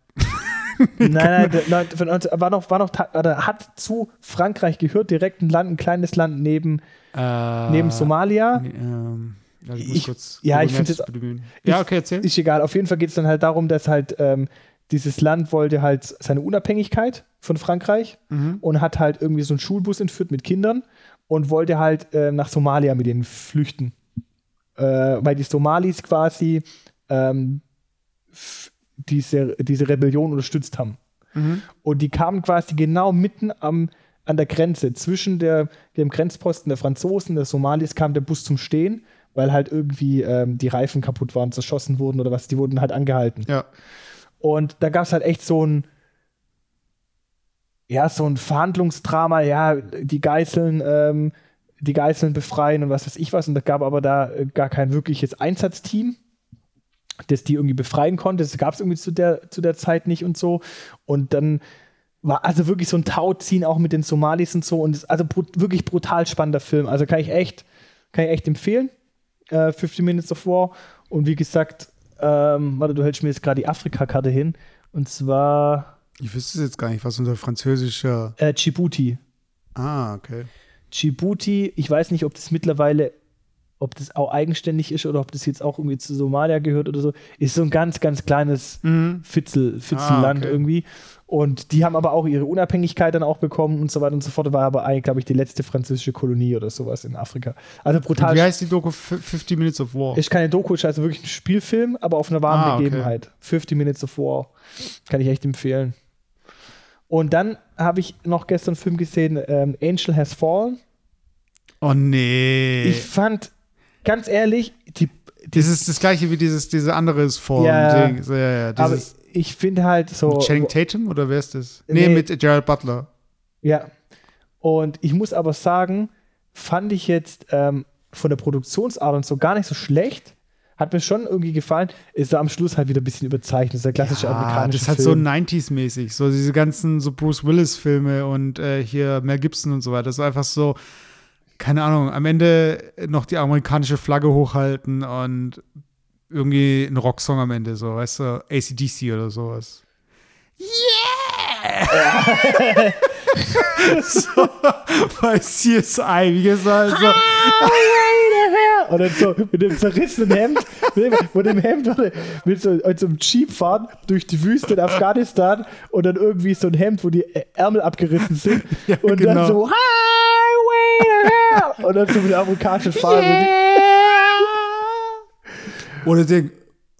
nein, nein, nein war noch, war noch, hat zu Frankreich gehört, direkt ein Land, ein kleines Land neben, Äh, neben Somalia. Ähm, ja, ich muss Ich- kurz ja, ich find Maps das- bemühen. ich- Ja, okay, erzähl. Ist egal. Auf jeden Fall geht es dann halt darum, dass halt ähm, dieses Land wollte halt seine Unabhängigkeit von Frankreich Mhm. und hat halt irgendwie so einen Schulbus entführt mit Kindern und wollte halt äh, nach Somalia mit denen flüchten. Äh, weil die Somalis quasi ähm, diese, diese Rebellion unterstützt haben. Mhm. Und die kamen quasi genau mitten am, an der Grenze. Zwischen der, dem Grenzposten der Franzosen, der Somalis, kam der Bus zum Stehen, weil halt irgendwie ähm, die Reifen kaputt waren, zerschossen wurden oder was. Die wurden halt angehalten. Ja. Und da gab es halt echt so ein, ja, so ein Verhandlungsdrama, ja, die Geiseln, ähm, die Geiseln befreien und was weiß ich was. Und da gab aber da äh, gar kein wirkliches Einsatzteam, das die irgendwie befreien konnte. Das gab es irgendwie zu der, zu der Zeit nicht und so. Und dann war also wirklich so ein Tauziehen auch mit den Somalis und so. Und es ist also brut wirklich brutal spannender Film. Also kann ich echt, kann ich echt empfehlen. Äh, 50 Minutes of War. Und wie gesagt, ähm, warte, du hältst mir jetzt gerade die Afrika-Karte hin. Und zwar Ich wüsste jetzt gar nicht, was unser französischer. äh, Djibouti. Ah, okay. Djibouti, ich weiß nicht, ob das mittlerweile, ob das auch eigenständig ist oder ob das jetzt auch irgendwie zu Somalia gehört oder so, ist so ein ganz, ganz kleines Mhm. Fitzel, Fitzelland Ah, okay. irgendwie. Und die haben aber auch ihre Unabhängigkeit dann auch bekommen und so weiter und so fort. War aber eigentlich, glaube ich, die letzte französische Kolonie oder sowas in Afrika. Also brutal. Und wie heißt die Doku? F 50 Minutes of War. Ist keine Doku, ist also wirklich ein Spielfilm, aber auf einer wahren Ah, okay. Begebenheit. 50 Minutes of War. Kann ich echt empfehlen. Und dann habe ich noch gestern einen Film gesehen, ähm, Angel Has Fallen. oh nee. Ich fand, ganz ehrlich, die, das ist das gleiche wie dieses, diese andere Form. Ja. Ding. Ja, ja. aber ich finde halt so. mit Channing Tatum oder wer ist das? Nee, Nee. mit Gerald Butler. Ja. Und ich muss aber sagen, fand ich jetzt ähm, von der Produktionsart und so gar nicht so schlecht. Hat mir schon irgendwie gefallen. Ist am Schluss halt wieder ein bisschen überzeichnet. Das ist der klassische Ja, amerikanische das hat Film. so 90s-mäßig. So diese ganzen so Bruce Willis-Filme und äh, hier Mel Gibson und so weiter. Das ist einfach so, keine Ahnung, am Ende noch die amerikanische Flagge hochhalten und irgendwie ein Rocksong am Ende, so, weißt du, ACDC oder sowas. Yeah! so, bei CSI, wie gesagt, so, Und dann so mit dem zerrissenen Hemd, mit dem Hemd oder mit so, mit so einem Jeep fahren durch die Wüste in Afghanistan und dann irgendwie so ein Hemd, wo die Ärmel abgerissen sind. Ja, und genau. dann so Highway to Hell! Und dann so mit der amerikanischen Fahne. Oder, den,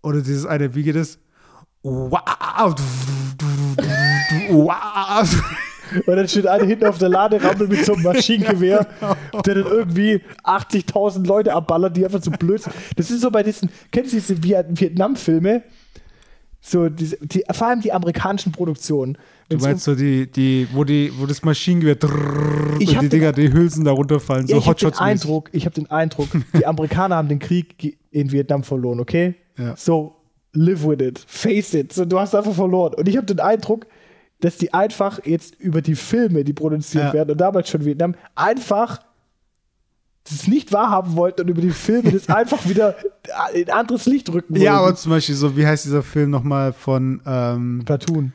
oder dieses eine, wie geht es? Wow. Wow. Und dann steht einer hinten auf der Laderampe mit so einem Maschinengewehr, der dann irgendwie 80.000 Leute abballert, die einfach so blöd sind. Das ist so bei diesen, kennst du diese Viet- Vietnam-Filme? So, diese, die, vor allem die amerikanischen Produktionen. Du meinst so die, die, wo die, wo das Maschinengewehr drrrr, Ich und die Dinger, die Hülsen da runterfallen, Ja, so ich habe den Hotshots. Eindruck, ich habe den Eindruck, die Amerikaner haben den Krieg in Vietnam verloren, okay? Ja. So, live with it, face it. So, du hast einfach verloren. Und ich habe den Eindruck, dass die einfach jetzt über die Filme, die produziert Ja. werden, und damals schon Vietnam, einfach das nicht wahrhaben wollten und über die Filme das einfach wieder in anderes Licht rücken wollten. Ja, aber zum Beispiel so, wie heißt dieser Film nochmal von, ähm, Platoon,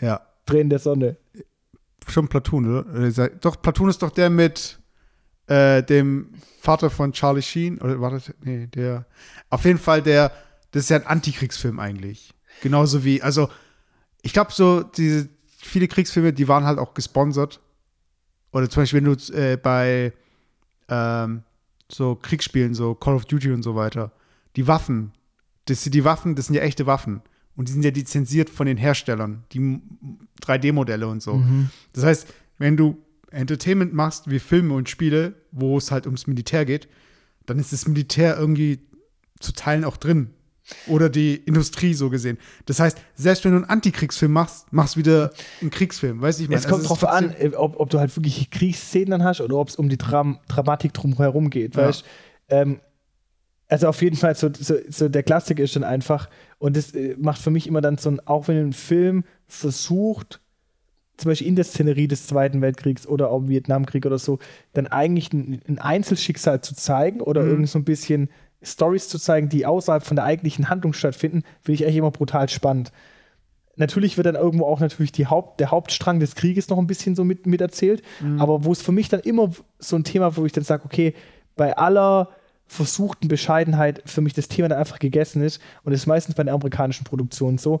ja, Tränen der Sonne. schon Platoon, oder? Dieser- Doch, Platoon ist doch der mit äh, dem Vater von Charlie Sheen, oder warte, nee, der, auf jeden Fall der, das ist ja ein Antikriegsfilm eigentlich. Genauso wie, also, ich glaube so, diese, viele Kriegsfilme, die waren halt auch gesponsert. Oder zum Beispiel, wenn du äh, bei ähm, so Kriegsspielen, so Call of Duty und so weiter, die Waffen, das sind die Waffen, das sind ja echte Waffen. Und die sind ja lizenziert von den Herstellern, die M- 3D-Modelle und so. Das heißt, wenn du Entertainment machst, wie Filme und Spiele, wo es halt ums Militär geht, dann ist das Militär irgendwie zu Teilen auch drin. Oder die Industrie so gesehen. Das heißt, selbst wenn du einen Antikriegsfilm machst, machst du wieder einen Kriegsfilm. Weißt du, ich meine, Es kommt also drauf an, ob, ob du halt wirklich Kriegsszenen dann hast oder ob es um die Dram Dramatik drumherum geht. Ja. Weißt? Ähm, also auf jeden Fall, so, so, so der Klassiker ist dann einfach, und das äh, macht für mich immer dann so ein, auch wenn ein Film versucht, zum Beispiel in der Szenerie des Zweiten Weltkriegs oder auch im Vietnamkrieg oder so, dann eigentlich ein, ein Einzelschicksal zu zeigen oder Mhm. irgend so ein bisschen Stories zu zeigen, die außerhalb von der eigentlichen Handlung stattfinden, finde ich eigentlich immer brutal spannend. Natürlich wird dann irgendwo auch natürlich die Haupt, der Hauptstrang des Krieges noch ein bisschen so mit, mit erzählt, aber wo es für mich dann immer so ein Thema, wo ich dann sage, okay, bei aller versuchten Bescheidenheit für mich das Thema dann einfach gegessen ist und das ist meistens bei den amerikanischen Produktionen so,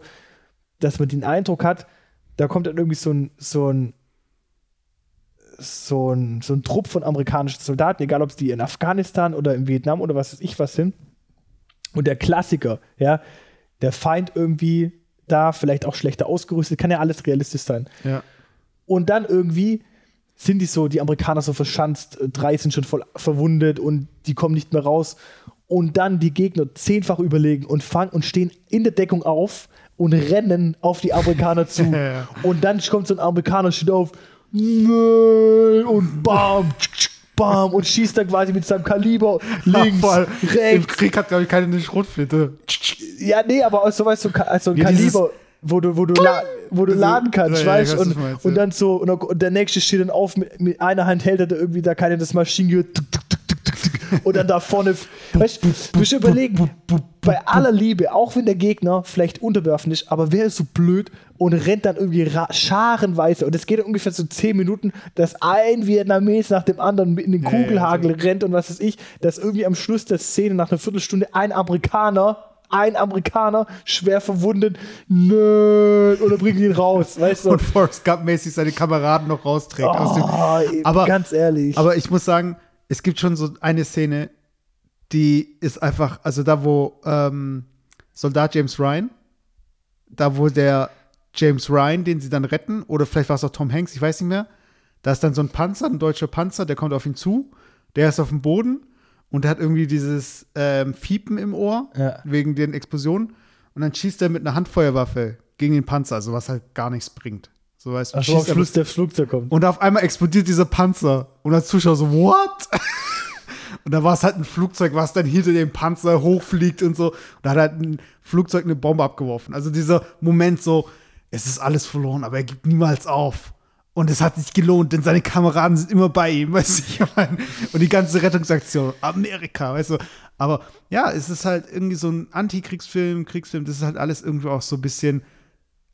dass man den Eindruck hat, da kommt dann irgendwie so ein, so ein, so ein, so ein Trupp von amerikanischen Soldaten, egal ob es die in Afghanistan oder in Vietnam oder was weiß ich was sind. Und der Klassiker, ja, der Feind irgendwie da, vielleicht auch schlechter ausgerüstet, kann ja alles realistisch sein. ja. Und dann irgendwie sind die so, die Amerikaner so verschanzt, äh, drei sind schon voll verwundet und die kommen nicht mehr raus. Und dann die Gegner zehnfach überlegen und fangen und stehen in der Deckung auf und rennen auf die Amerikaner zu. Ja. Und dann kommt so ein Amerikaner, steht auf, und bam, bam, und schießt dann quasi mit seinem Kaliber links. Im rechts. Krieg hat, glaube ich, keine Schrotflinte. Ja, nee, aber so weißt du, also ein Ja, dieses- Kaliber, wo du, wo du, la wo du Also, laden kannst, ja, ja, weißt weiß, Und, meinst, und ja. dann so, und, und der nächste steht dann auf, mit, mit einer Hand hält er da irgendwie da keine das Maschinengewehr und dann da vorne, weißt du, du musst überlegen, bei aller Liebe, auch wenn der Gegner vielleicht unterwerfend ist, aber wer ist so blöd und rennt dann irgendwie scharenweise und es geht ungefähr so zehn Minuten, dass ein Vietnames nach dem anderen in den Ja, ja, Kugelhagel rennt und was weiß ich, dass irgendwie am Schluss der Szene nach einer Viertelstunde ein Amerikaner ein Amerikaner schwer verwundet, nö, oder bringen ihn raus, weißt du? Und Forrest Gump-mäßig seine Kameraden noch rausträgt. aus dem, Oh, aber, ganz ehrlich. aber ich muss sagen, es gibt schon so eine Szene, die ist einfach, also da, wo ähm, Soldat James Ryan, da, wo der James Ryan, den sie dann retten, oder vielleicht war es auch Tom Hanks, ich weiß nicht mehr, da ist dann so ein Panzer, ein deutscher Panzer, der kommt auf ihn zu, der ist auf dem Boden und der hat irgendwie dieses ähm, Fiepen im Ohr Ja. wegen den Explosionen und dann schießt er mit einer Handfeuerwaffe gegen den Panzer, also was halt gar nichts bringt. So weißt du, Ach schießt aber- Schluss der Flugzeug kommt. und auf einmal explodiert dieser Panzer. Und als Zuschauer so, what? Und da war es halt ein Flugzeug, was dann hinter dem Panzer hochfliegt und so. Und da hat halt ein Flugzeug eine Bombe abgeworfen. Also dieser Moment so, es ist alles verloren, aber er gibt niemals auf. Und es hat sich gelohnt, denn seine Kameraden sind immer bei ihm, weißt du, ich meine. Und die ganze Rettungsaktion, Amerika, weißt du. Aber ja, es ist halt irgendwie so ein Antikriegsfilm, Kriegsfilm, das ist halt alles irgendwie auch so ein bisschen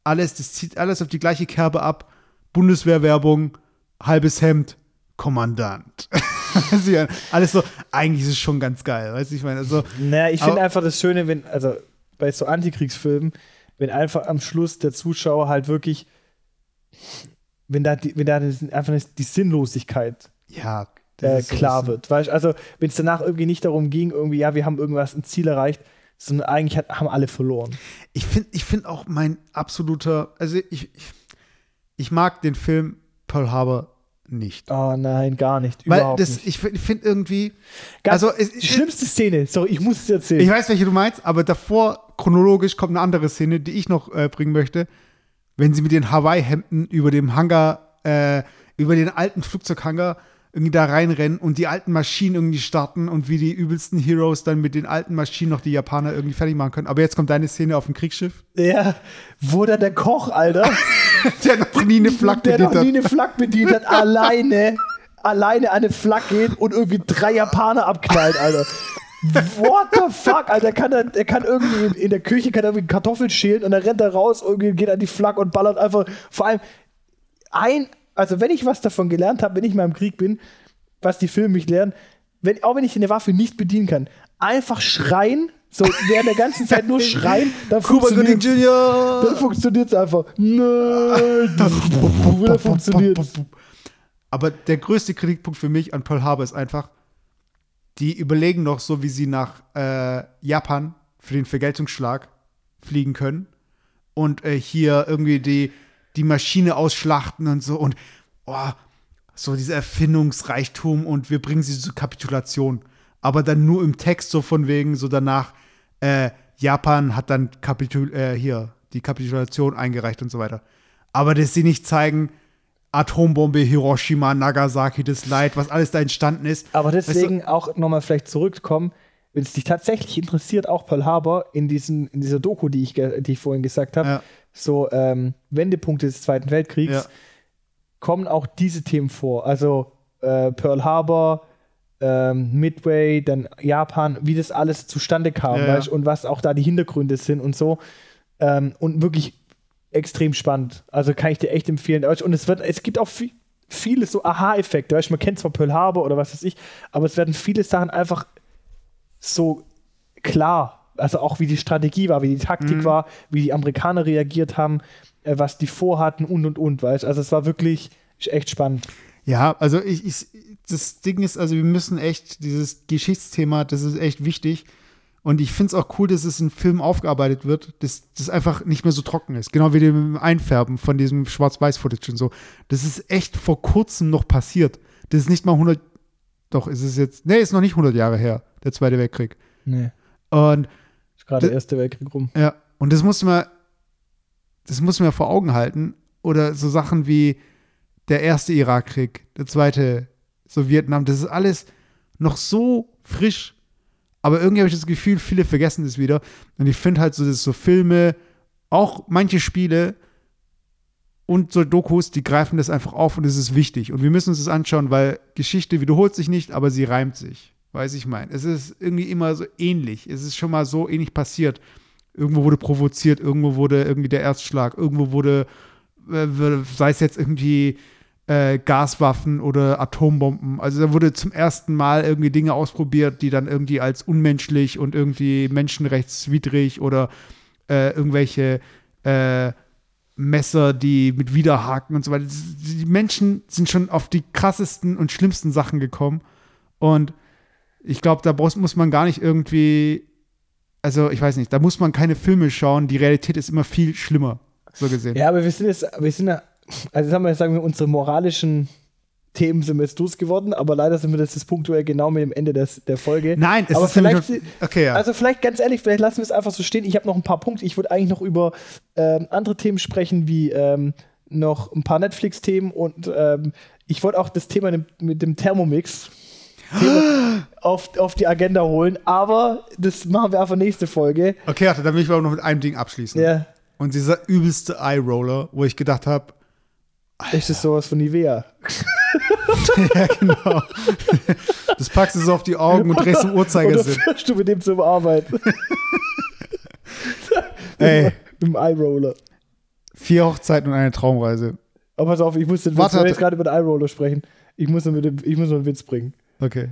alles, das zieht alles auf die gleiche Kerbe ab. Bundeswehrwerbung, halbes Hemd, Kommandant. Alles so, eigentlich ist es schon ganz geil, weißt du, ich meine, also, Naja, ich finde einfach das Schöne, wenn, also bei so Antikriegsfilmen, wenn einfach am Schluss der Zuschauer halt wirklich, wenn da, die, wenn da einfach die Sinnlosigkeit ja, äh, so klar bisschen- wird. Weißt? Also, wenn es danach irgendwie nicht darum ging, irgendwie, ja, wir haben irgendwas, ein Ziel erreicht, sondern eigentlich hat, haben alle verloren. Ich finde ich find auch mein absoluter, also ich, ich, ich mag den Film Pearl Harbor nicht. Oh nein, gar nicht. Weil überhaupt das, nicht. ich finde find irgendwie, Ganz, also es, die schlimmste Szene, sorry, ich muss es erzählen. Ich weiß, welche du meinst, aber davor chronologisch kommt eine andere Szene, die ich noch äh, bringen möchte. Wenn sie mit den Hawaii-Hemden über dem Hangar, äh, über den alten Flugzeughangar irgendwie da reinrennen und die alten Maschinen irgendwie starten und wie die übelsten Heroes dann mit den alten Maschinen noch die Japaner irgendwie fertig machen können. Aber jetzt kommt deine Szene auf dem Kriegsschiff. ja, wo da der Koch, Alter, Der noch nie eine Flak der noch bedient nie hat. eine Flak bedient hat, alleine, alleine an eine Flak geht und irgendwie drei Japaner abknallt, Alter. What the fuck, Alter, kann er, kann irgendwie in, der Küche kann er irgendwie Kartoffeln schälen und dann rennt er raus, irgendwie geht an die Flak und ballert einfach. Vor allem ein, also wenn ich was davon gelernt habe, wenn ich mal im Krieg bin, was die Filme mich lernen, wenn, auch wenn ich eine Waffe nicht bedienen kann, einfach schreien, so während der ganzen Zeit nur schreien, dann Cuba funktioniert Jr. dann funktioniert es einfach. Nein, wieder funktioniert Aber der größte Kritikpunkt für mich an Pearl Harbor ist einfach, die überlegen noch so, wie sie nach äh, Japan für den Vergeltungsschlag fliegen können und äh, hier irgendwie die, die Maschine ausschlachten und so und oh, so dieser Erfindungsreichtum und wir bringen sie zur Kapitulation. Aber dann nur im Text so von wegen, so danach, äh, Japan hat dann Kapitul äh, hier die Kapitulation eingereicht und so weiter. Aber dass sie nicht zeigen, Atombombe, Hiroshima, Nagasaki, das Leid, was alles da entstanden ist. Aber deswegen weißt du, auch nochmal vielleicht zurückkommen, wenn es dich tatsächlich interessiert, auch Pearl Harbor in, diesen, in dieser Doku, die ich, die ich vorhin gesagt habe, ja. so ähm, Wendepunkte des Zweiten Weltkriegs, ja. kommen auch diese Themen vor. Also äh, Pearl Harbor, ähm, Midway, dann Japan, wie das alles zustande kam, ja, weißt, und was auch da die Hintergründe sind und so. Ähm, und wirklich extrem spannend. Also kann ich dir echt empfehlen. Und es wird, es gibt auch viel, viele so Aha-Effekte. Man kennt zwar Pearl Harbor oder was weiß ich, aber es werden viele Sachen einfach so klar. Also auch wie die Strategie war, wie die Taktik mhm. war, wie die Amerikaner reagiert haben, äh, was die vorhatten und und und, weißt Also es war wirklich echt spannend. Ja, also ich, ich, das Ding ist, also wir müssen echt, dieses Geschichtsthema, das ist echt wichtig. Und ich finde es auch cool, dass es in Film aufgearbeitet wird, dass das einfach nicht mehr so trocken ist. Genau wie dem Einfärben von diesem Schwarz-Weiß-Footage und so. Das ist echt vor kurzem noch passiert. Das ist nicht mal 100, doch, ist es jetzt, nee, ist noch nicht 100 Jahre her, der Zweite Weltkrieg. Nee. Und. Ist gerade der Erste Weltkrieg rum. Ja, und das muss man, das muss man vor Augen halten. Oder so Sachen wie der erste Irakkrieg, der zweite, so Vietnam, das ist alles noch so frisch aber irgendwie habe ich das Gefühl, viele vergessen das wieder. Und ich finde halt so, dass so Filme, auch manche Spiele und so Dokus, die greifen das einfach auf und es ist wichtig. Und wir müssen uns das anschauen, weil Geschichte wiederholt sich nicht, aber sie reimt sich. Weiß ich mein. Es ist irgendwie immer so ähnlich. Es ist schon mal so ähnlich passiert. Irgendwo wurde provoziert, irgendwo wurde irgendwie der Erstschlag, irgendwo wurde, äh, sei es jetzt irgendwie äh, Gaswaffen oder Atombomben. Also da wurde zum ersten Mal irgendwie Dinge ausprobiert, die dann irgendwie als unmenschlich und irgendwie menschenrechtswidrig oder äh, irgendwelche äh, Messer, die mit Widerhaken und so weiter. Die Menschen sind schon auf die krassesten und schlimmsten Sachen gekommen. Und ich glaube, da muss man gar nicht irgendwie, also ich weiß nicht, da muss man keine Filme schauen. Die Realität ist immer viel schlimmer, so gesehen. Ja, aber wir sind jetzt, wir sind ja also sagen wir, sagen wir, unsere moralischen Themen sind wir jetzt losgeworden, aber leider sind wir das, das punktuell genau mit dem Ende des, der Folge. Nein, es aber ist vielleicht, nur, okay, ja. Also vielleicht ganz ehrlich, vielleicht lassen wir es einfach so stehen. Ich habe noch ein paar Punkte. Ich würde eigentlich noch über ähm, andere Themen sprechen, wie ähm, noch ein paar Netflix-Themen und ähm, ich wollte auch das Thema mit dem Thermomix auf, auf die Agenda holen, aber das machen wir einfach nächste Folge. Okay, dann will ich aber noch mit einem Ding abschließen. Ja. Und dieser übelste Eye-Roller, wo ich gedacht habe, Echt ist sowas von Nivea. ja, genau. Das packst du so auf die Augen und drehst im Uhrzeigersinn. Oder du mit dem zum Arbeit. Ey. Mit dem Eye-Roller. Vier Hochzeiten und eine Traumreise. Aber pass auf, ich muss den Warte, Witz, jetzt gerade über den Eye-Roller sprechen. Ich muss, mit dem, ich muss einen Witz bringen. Okay.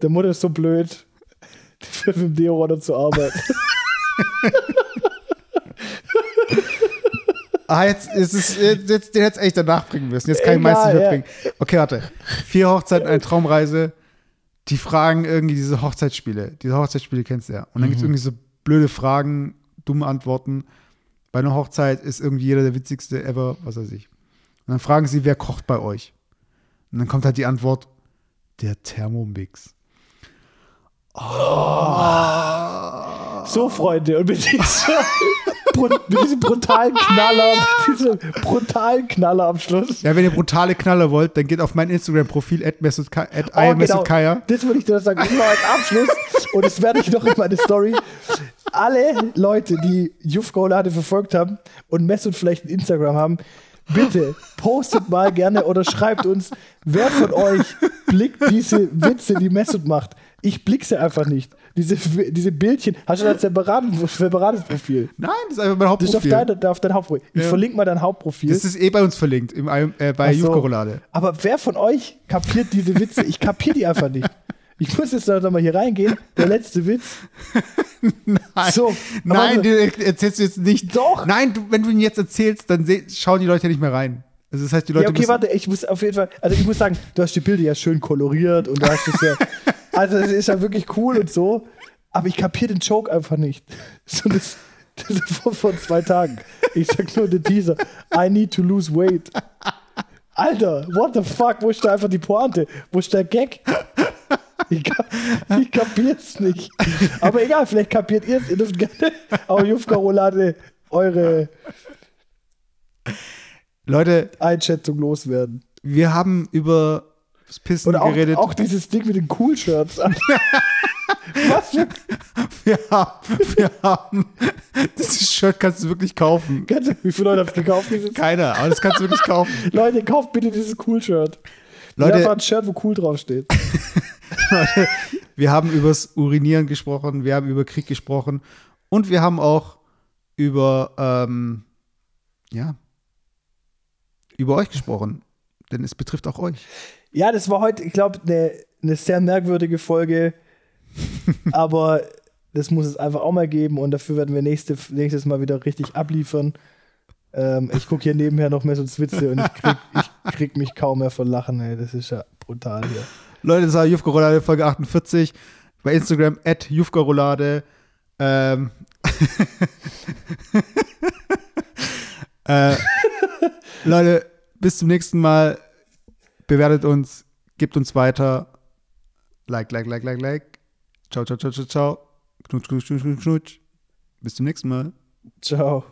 Der Mutter ist so blöd, für den Deo-Roller zu arbeiten. Ah, jetzt ist es, jetzt, jetzt, den hätte es echt danach bringen müssen. Jetzt kann ich meistens nicht bringen. Okay, warte. Vier Hochzeiten, eine Traumreise. Die fragen irgendwie diese Hochzeitsspiele. Diese Hochzeitsspiele kennst du ja. Und dann mhm. gibt es irgendwie so blöde Fragen, dumme Antworten. Bei einer Hochzeit ist irgendwie jeder der witzigste ever, was weiß ich. Und dann fragen sie, wer kocht bei euch? Und dann kommt halt die Antwort, der Thermomix. Oh. So, Freunde, und mit diesem, mit diesem brutalen Knaller, diesem brutalen Knaller am Schluss. Ja, wenn ihr brutale Knaller wollt, dann geht auf mein Instagram-Profil at, at oh, genau. Das würde ich dir sagen, immer als Abschluss. und das werde ich noch in meine Story. Alle Leute, die Jufko-Lade verfolgt haben und Mesut vielleicht ein Instagram haben, bitte postet mal gerne oder schreibt uns, wer von euch blickt diese Witze, die Mesut macht. Ich blick sie einfach nicht. Diese, diese Bildchen. Hast du ein separates, Profil? Nein, das ist einfach mein Hauptprofil. Das ist auf dein, auf dein Hauptprofil. Ich ja. verlinke mal dein Hauptprofil. Das ist eh bei uns verlinkt, im, äh, bei so. Corolade. Aber wer von euch kapiert diese Witze? Ich kapiere die einfach nicht. Ich muss jetzt noch mal hier reingehen. Der letzte Witz. Nein, so, nein, du erzählst du jetzt nicht. Doch. Nein, du, wenn du ihn jetzt erzählst, dann schauen die Leute ja nicht mehr rein. Also das heißt, die Leute. Ja, okay, warte, ich muss auf jeden Fall, also ich muss sagen, du hast die Bilder ja schön koloriert und du hast es ja, also es ist ja wirklich cool und so. aber ich kapiere den Joke einfach nicht. So das, das ist vor, vor zwei Tagen. Ich sag nur den Teaser. I need to lose weight. Alter, what the fuck? Wo ist da einfach die Pointe? Wo ist der Gag? Ich, ich kapier's nicht. Aber egal, vielleicht kapiert ihr es. Ihr dürft gerne auf Jufka-Roulade eure Leute, Einschätzung loswerden. wir haben über das Pissen Oder auch, geredet. auch dieses Ding mit den Cool-Shirts. Was für wir, haben, wir haben. Das Shirt kannst du wirklich kaufen. Wie viele Leute haben es gekauft? Dieses Keiner, aber das kannst du wirklich kaufen. Leute, kauft bitte dieses Cool-Shirt. Leute- Leute, ein Shirt, wo cool draufsteht. Wir haben übers Urinieren gesprochen, wir haben über Krieg gesprochen und wir haben auch über, ähm, ja, über euch gesprochen. Denn es betrifft auch euch. Ja, das war heute, ich glaube, eine ne sehr merkwürdige Folge. aber das muss es einfach auch mal geben und dafür werden wir nächste, nächstes Mal wieder richtig abliefern. Ähm, ich gucke hier nebenher noch mehr so Witze und ich krieg, ich krieg mich kaum mehr von Lachen, ey. Das ist ja brutal hier. Leute, das war Jufka Roulade Folge 48. Bei Instagram at Jufka Roulade. Ähm. äh, Leute, bis zum nächsten Mal. Bewertet uns, gebt uns weiter. Like, like, like, like, like. Ciao, ciao, ciao, ciao, ciao. Knutsch, knutsch, knutsch, knutsch. Bis zum nächsten Mal. Ciao.